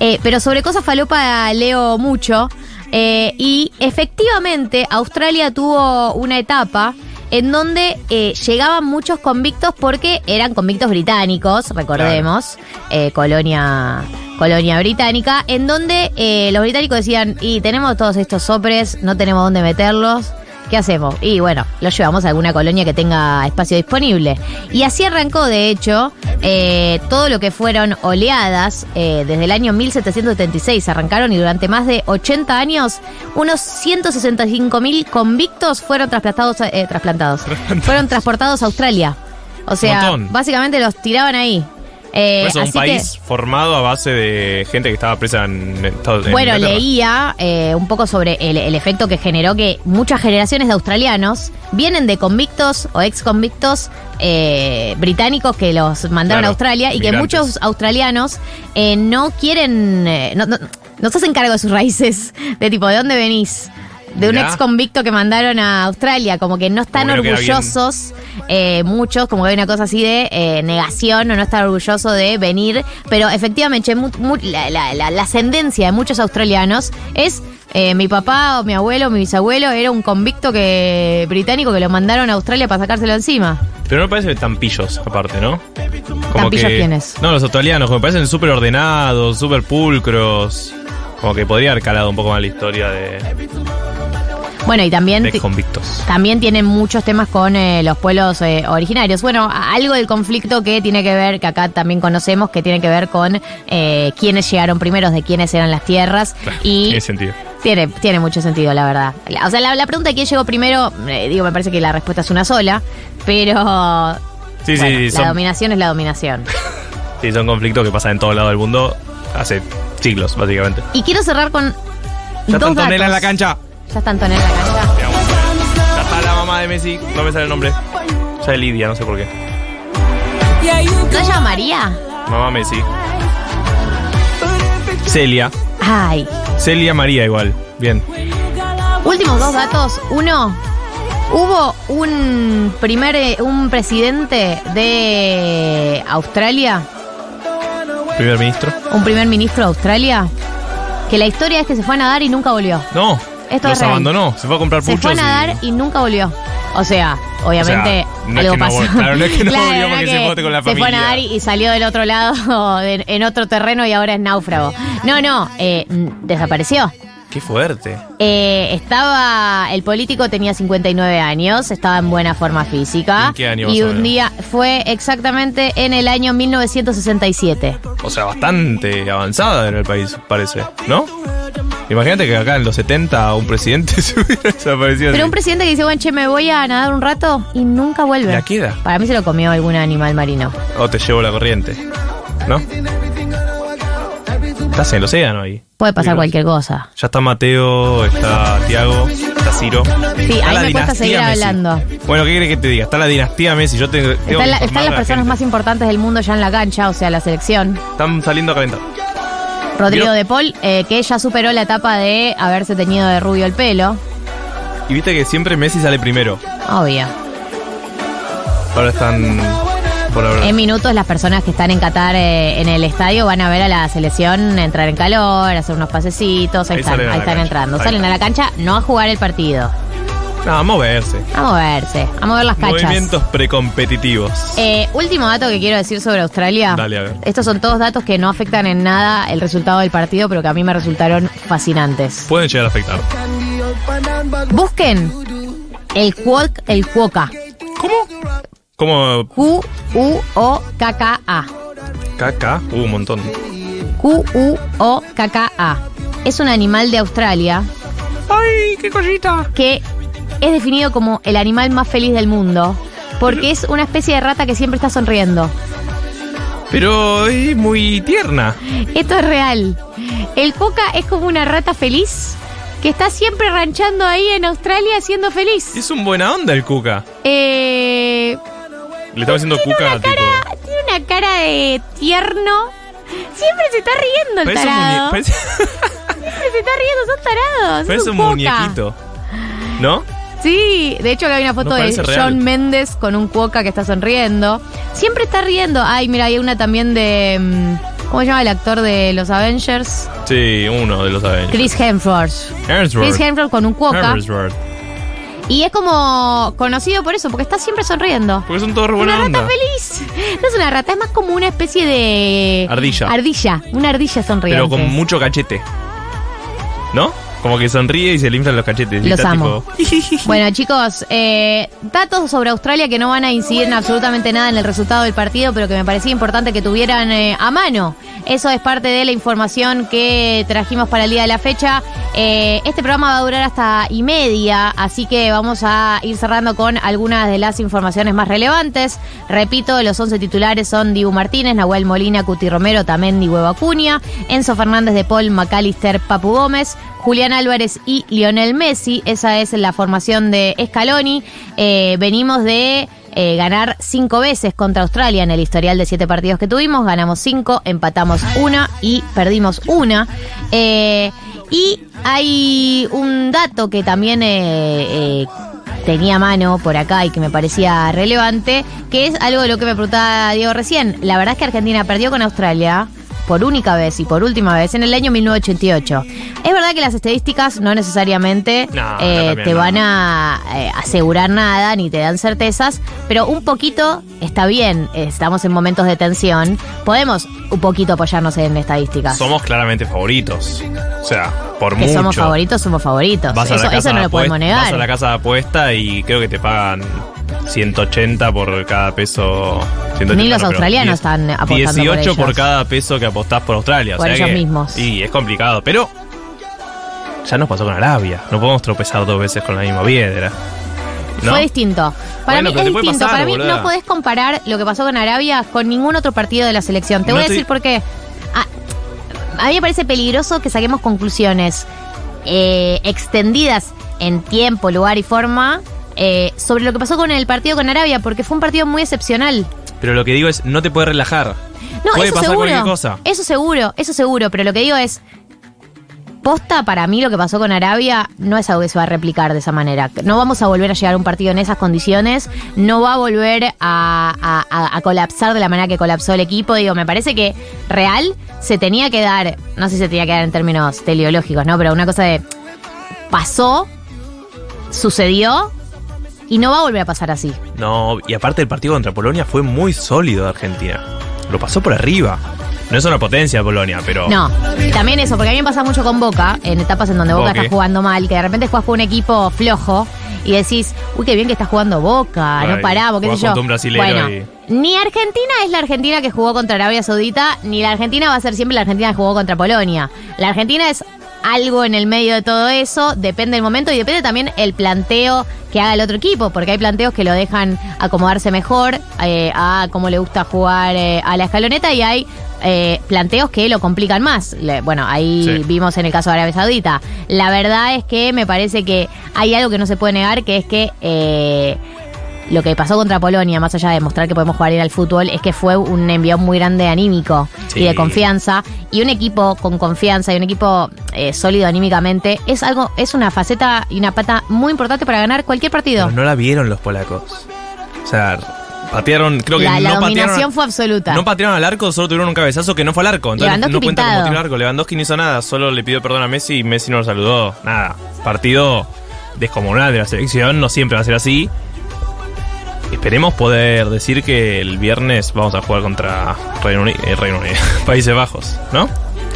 Eh, pero sobre cosas falopa leo mucho. Eh, y efectivamente, Australia tuvo una etapa en donde eh, llegaban muchos convictos porque eran convictos británicos, recordemos, eh, colonia, colonia británica, en donde eh, los británicos decían, y tenemos todos estos sopres, no tenemos dónde meterlos. ¿Qué hacemos? Y bueno, los llevamos a alguna colonia que tenga espacio disponible. Y así arrancó, de hecho, eh, todo lo que fueron oleadas eh, desde el año 1776. Arrancaron y durante más de 80 años, unos 165 mil convictos fueron trasplantados, eh, trasplantados. fueron transportados a Australia. O sea, Montón. básicamente los tiraban ahí. Eh, eso, un que- país formado a base de gente que estaba presa en Estados Unidos. Bueno, leía eh, un poco sobre el, el efecto que generó que muchas generaciones de australianos vienen de convictos o ex convictos eh, británicos que los mandaron Claro, a Australia y que muchos australianos eh, no quieren, eh, no, no- no se hacen cargo de sus raíces, de tipo, ¿de dónde venís? De un ex convicto que mandaron a Australia, como que no están Como orgullosos, eh, muchos, como que hay una cosa así de eh, negación o no estar orgulloso de venir, pero efectivamente mu- mu- la, la- la- la ascendencia de muchos australianos es eh, mi papá o mi abuelo o mi bisabuelo era un convicto que británico que lo mandaron a Australia para sacárselo encima. Pero no me parecen tan pillos, aparte, ¿no? ¿Tan pillos quiénes? No, los australianos, como me parecen súper ordenados, súper pulcros. Como que podría haber calado un poco más la historia de, Bueno, y también... de convictos. También tienen muchos temas con eh, los pueblos eh, originarios. Bueno, algo del conflicto que tiene que ver, que acá también conocemos, que tiene que ver con eh, quiénes llegaron primeros, de quiénes eran las tierras. y Tiene sentido. tiene, tiene mucho sentido, la verdad. O sea, la, la pregunta de quién llegó primero, eh, digo, me parece que la respuesta es una sola, pero Sí, bueno, sí, la son, dominación es la dominación. sí, son conflictos que pasan en todo lado del mundo hace siglos, básicamente. Y quiero cerrar con Ya dos Antonella en la datos. cancha. Ya está Antonella en la cancha. Ya está la mamá de Messi. No me sale el nombre. Ya es Lidia, no sé por qué. ¿No se llama María? Mamá Messi. Celia. Ay. Celia María igual. Bien. Últimos dos datos. Uno, hubo un primer eh, un presidente de Australia, Primer ministro. un primer ministro de Australia, que la historia es que se fue a nadar y nunca volvió. No. Esto los es real. abandonó. Se fue a comprar Se puchos. fue a nadar y nunca volvió. O sea, obviamente O sea, no es algo que pasó. claro, no es que no volvió porque se fue con la Se fue a familia. nadar y, y salió del otro lado, de- en otro terreno y ahora es náufrago. No, no, eh, desapareció. Qué fuerte. Eh, estaba, el político tenía 59 años, estaba en buena forma física. ¿En qué año Y un día fue exactamente en el año 1967. O sea, bastante avanzada en el país, parece. ¿No? Imagínate que acá en los 70 un presidente se hubiera desaparecido. Pero así. un presidente que dice, bueno, che, me voy a nadar un rato y nunca vuelve. La queda. Para mí se lo comió algún animal marino. O te llevo la corriente. ¿No? Estás en el océano ahí. Puede pasar cualquier cosa. Ya está Mateo, está Tiago, está Ciro. Sí, Está ahí la me cuesta seguir Messi. hablando. Bueno, ¿qué querés que te diga? Está la dinastía Messi. Yo te, tengo Están, la- las la personas gente. más importantes del mundo ya en la cancha, o sea, la selección. Están saliendo a calentar. Rodrigo de Paul, eh, que ya superó la etapa de haberse teñido de rubio el pelo. Y viste que siempre Messi sale primero. Obvio. Ahora están por ahora. En minutos las personas que están en Qatar eh, en el estadio van a ver a la selección entrar en calor, hacer unos pasecitos, ahí, Ahí están, ahí están cancha. entrando. Ahí Salen a la cancha no a jugar el partido, No, a moverse. a moverse, a mover las cachas. Movimientos precompetitivos. Eh, último dato que quiero decir sobre Australia. Dale, a ver. Estos son todos datos que no afectan en nada el resultado del partido, pero que a mí me resultaron fascinantes. Pueden llegar a afectar. Busquen el Cuoc, el Cuoca. Como Q-U-O-K-K-A. caca, uh, un montón. Q-U-O-K-K-A. Es un animal de Australia. ¡Ay, qué cosita! Que es definido como el animal más feliz del mundo. Porque es una especie de rata que siempre está sonriendo. Pero es muy tierna. Esto es real. El coca es como una rata feliz que está siempre ranchando ahí en Australia siendo feliz. Es un buena onda el Cuca. Eh, Le estaba diciendo Cuca, tipo. tiene una cara de tierno. Siempre se está riendo el Parece tarado. parece, Siempre se está riendo, son tarados. parece es un muñequito. ¿No? Sí, de hecho que hay una foto No de real. John Méndez con un cuoca que está sonriendo. Siempre está riendo. Ay, mira, hay una también de... mm, ¿Cómo se llama el actor de los Avengers? Sí, uno de los Avengers. Chris Hemsworth. Hemsworth. Chris Hemsworth con un cuoca. Hemsworth. Y es como conocido por eso, porque está siempre sonriendo. Porque son todos re Una buena rata feliz. No es una rata, es más como una especie de... Ardilla. Ardilla, una ardilla sonriente. Pero con mucho cachete. ¿No? Como que sonríe y se le inflan los cachetes. Los amo. Bueno, chicos, eh, datos sobre Australia que no van a incidir en absolutamente nada en el resultado del partido, pero que me parecía importante que tuvieran eh, a mano. Eso es parte de la información que trajimos para el día de la fecha. Eh, este programa va a durar hasta y media, así que vamos a ir cerrando con algunas de las informaciones más relevantes. Repito, los 11 titulares son Dibu Martínez, Nahuel Molina, Cuti Romero, Tamendi, Huevo Acuña, Enzo Fernández de Paul, McAllister, Papu Gómez, Julián Álvarez y Lionel Messi. Esa es la formación de Scaloni. Eh, venimos de eh, ganar cinco veces contra Australia en el historial de siete partidos que tuvimos. Ganamos cinco, empatamos una y perdimos una. Eh, y hay un dato que también eh, eh, tenía mano por acá y que me parecía relevante, que es algo de lo que me preguntaba Diego recién. La verdad es que Argentina perdió con Australia por única vez y por última vez en el año 1988. Es verdad que las estadísticas no necesariamente No, eh, también te no. van a eh, asegurar nada ni te dan certezas, pero un poquito está bien. Estamos en momentos de tensión. Podemos un poquito apoyarnos en estadísticas. Somos claramente favoritos. O sea, por que mucho. somos favoritos, somos favoritos. Vas a Eso, la casa eso no lo podemos apuesta- Vas a la negar. casa de apuesta y creo que te pagan 180 por cada peso. 180 Ni los no, australianos 10 están apostando por 18 por, ellos. cada peso que apostás por Australia. o Por sea ellos que- mismos. Y es complicado, pero ya nos pasó con Arabia. No podemos tropezar dos veces con la misma piedra. ¿no? Fue distinto. Para Bueno, mí es distinto. pasar, Para mí boluda. no podés comparar lo que pasó con Arabia con ningún otro partido de la selección. Te No voy a decir por qué. A, a mí me parece peligroso que saquemos conclusiones eh, extendidas en tiempo, lugar y forma eh, sobre lo que pasó con el partido con Arabia, porque fue un partido muy excepcional. Pero lo que digo es, no te puedes relajar. No, Puede eso pasar seguro. cualquier cosa. Eso seguro, eso seguro. Pero lo que digo es. Posta, para mí lo que pasó con Arabia no es algo que se va a replicar de esa manera. No vamos a volver a llegar a un partido en esas condiciones. No va a volver a, a- colapsar de la manera que colapsó el equipo. Digo, me parece que real se tenía que dar, no sé si se tenía que dar en términos teleológicos, ¿no? Pero una cosa de. Pasó, sucedió y no va a volver a pasar así. No, y aparte el partido contra Polonia fue muy sólido de Argentina. Lo pasó por arriba. No es una potencia Polonia, pero. No, y también eso, porque a mí me pasa mucho con Boca, en etapas en donde Boca está jugando mal, que de repente juegas con un equipo flojo y decís, uy, qué bien que está jugando Boca, Ay, no paramos, qué sé yo. un bueno, y- ni Argentina es la Argentina que jugó contra Arabia Saudita, ni la Argentina va a ser siempre la Argentina que jugó contra Polonia. La Argentina es algo en el medio de todo eso, depende del momento y depende también el planteo que haga el otro equipo, porque hay planteos que lo dejan acomodarse mejor eh, a cómo le gusta jugar eh, a la escaloneta y hay eh, planteos que lo complican más. Le- bueno, ahí Sí. vimos en el caso de Arabia Saudita. La verdad es que me parece que hay algo que no se puede negar, que es que lo que pasó contra Polonia, más allá de mostrar que podemos jugar bien al fútbol, es que fue un envión muy grande anímico Sí. y de confianza. Y un equipo con confianza y un equipo eh, sólido anímicamente es algo, es una faceta y una pata muy importante para ganar cualquier partido. Pero no la vieron los polacos. O sea, Patearon, creo que la, la no dominación patearon. fue absoluta. No patearon al arco, solo tuvieron un cabezazo que no fue al arco. Entonces Lewandowski no cuenta como pintado. tiro al arco. Lewandowski no hizo nada, solo le pidió perdón a Messi y Messi no lo saludó. Nada. Partido descomunal de la selección, no siempre va a ser así. Esperemos poder decir que el viernes vamos a jugar contra Reino Unido, eh, Reino Unido, Países Bajos, ¿no?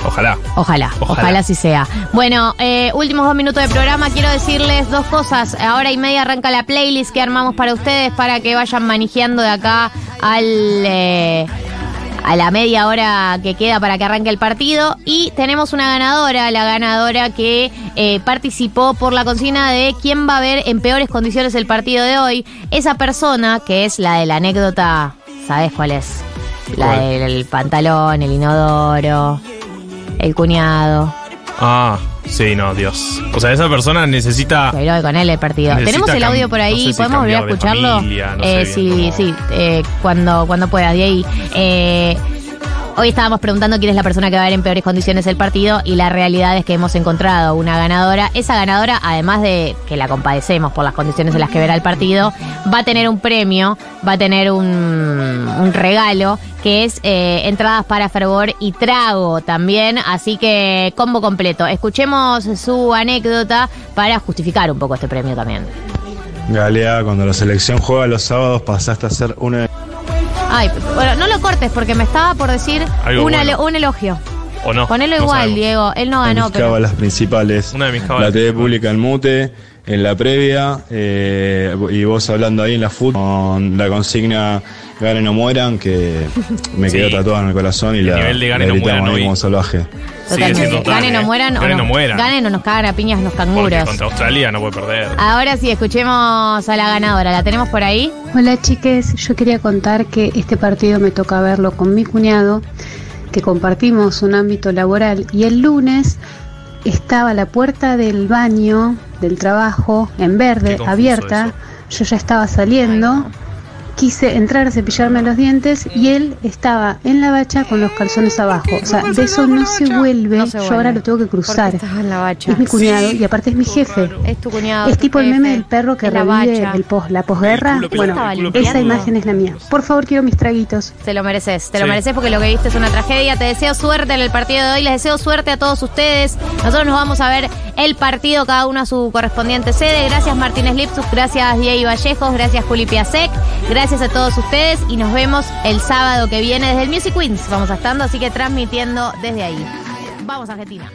Ojalá. Ojalá, ojalá, Ojalá. así sea. Bueno, eh, últimos dos minutos de programa. Quiero decirles dos cosas. A hora y media arranca la playlist que armamos para ustedes para que vayan manejando de acá al. eh, a la media hora que queda para que arranque el partido. Y tenemos una ganadora, la ganadora que eh, participó por la consigna de quién va a ver en peores condiciones el partido de hoy. Esa persona, que es la de la anécdota, ¿sabes cuál es? La del pantalón, el inodoro, el cuñado. Ah, sí, no, Dios. O sea, esa persona necesita. Con él el partido. Tenemos el audio por no ahí, sé si podemos volver a escucharlo. familia, no Eh, sé sí, sí, eh, cuando, cuando puedas, de ahí. Eh, hoy estábamos preguntando quién es la persona que va a ver en peores condiciones el partido y la realidad es que hemos encontrado una ganadora. Esa ganadora, además de que la compadecemos por las condiciones en las que verá el partido, va a tener un premio, va a tener un, regalo que es eh, entradas para fervor y trago también. Así que combo completo. Escuchemos su anécdota para justificar un poco este premio también. Galea, cuando la selección juega los sábados pasaste a ser una Ay, bueno, no lo cortes porque me estaba por decir Algo una- bueno. un elogio. ¿O no? Ponelo No igual, sabemos. Diego. Él no de ganó, mis pero. cábalas principales. Una de mis La cábalas TV pública en mute, en la previa, eh, y vos hablando ahí en la fútbol con la consigna ganen o mueran, que me quedó Sí. tatuada en el corazón y El la, nivel de ganen la o mueran hoy. como salvaje. Totalmente. ganen o mueran, Ganen o, o mueran. Ganen o nos cagan a piñas los Porque canguros. contra Australia no puede perder. Ahora sí, escuchemos a la ganadora. ¿La tenemos por ahí? Hola chiques, yo quería contar que este partido me toca verlo con mi cuñado, que compartimos un ámbito laboral y el lunes estaba la puerta del baño del trabajo en verde, abierta, yo ya estaba saliendo, quise entrar a cepillarme los dientes y él estaba en la bacha con los calzones abajo, o sea, de eso no se vuelve, No se yo ahora lo tengo que cruzar. Estás en la bacha. Es mi cuñado y aparte es mi jefe. Es tu cuñado. Es tipo el meme del perro que revive el pos- la posguerra. Bueno, esa imagen es la mía. Por favor, quiero mis traguitos. Te lo mereces, te lo mereces porque lo que viste es una tragedia. Te deseo suerte en el partido de hoy, les deseo suerte a todos ustedes. Nosotros nos vamos a ver el partido, cada uno a su correspondiente sede. Gracias Martínez Lipsus, gracias Diego Vallejos, gracias Juli Piasek, gracias a todos ustedes y nos vemos el sábado que viene desde el Music Queens. Vamos a estando, así que transmitiendo desde ahí. Vamos Argentina.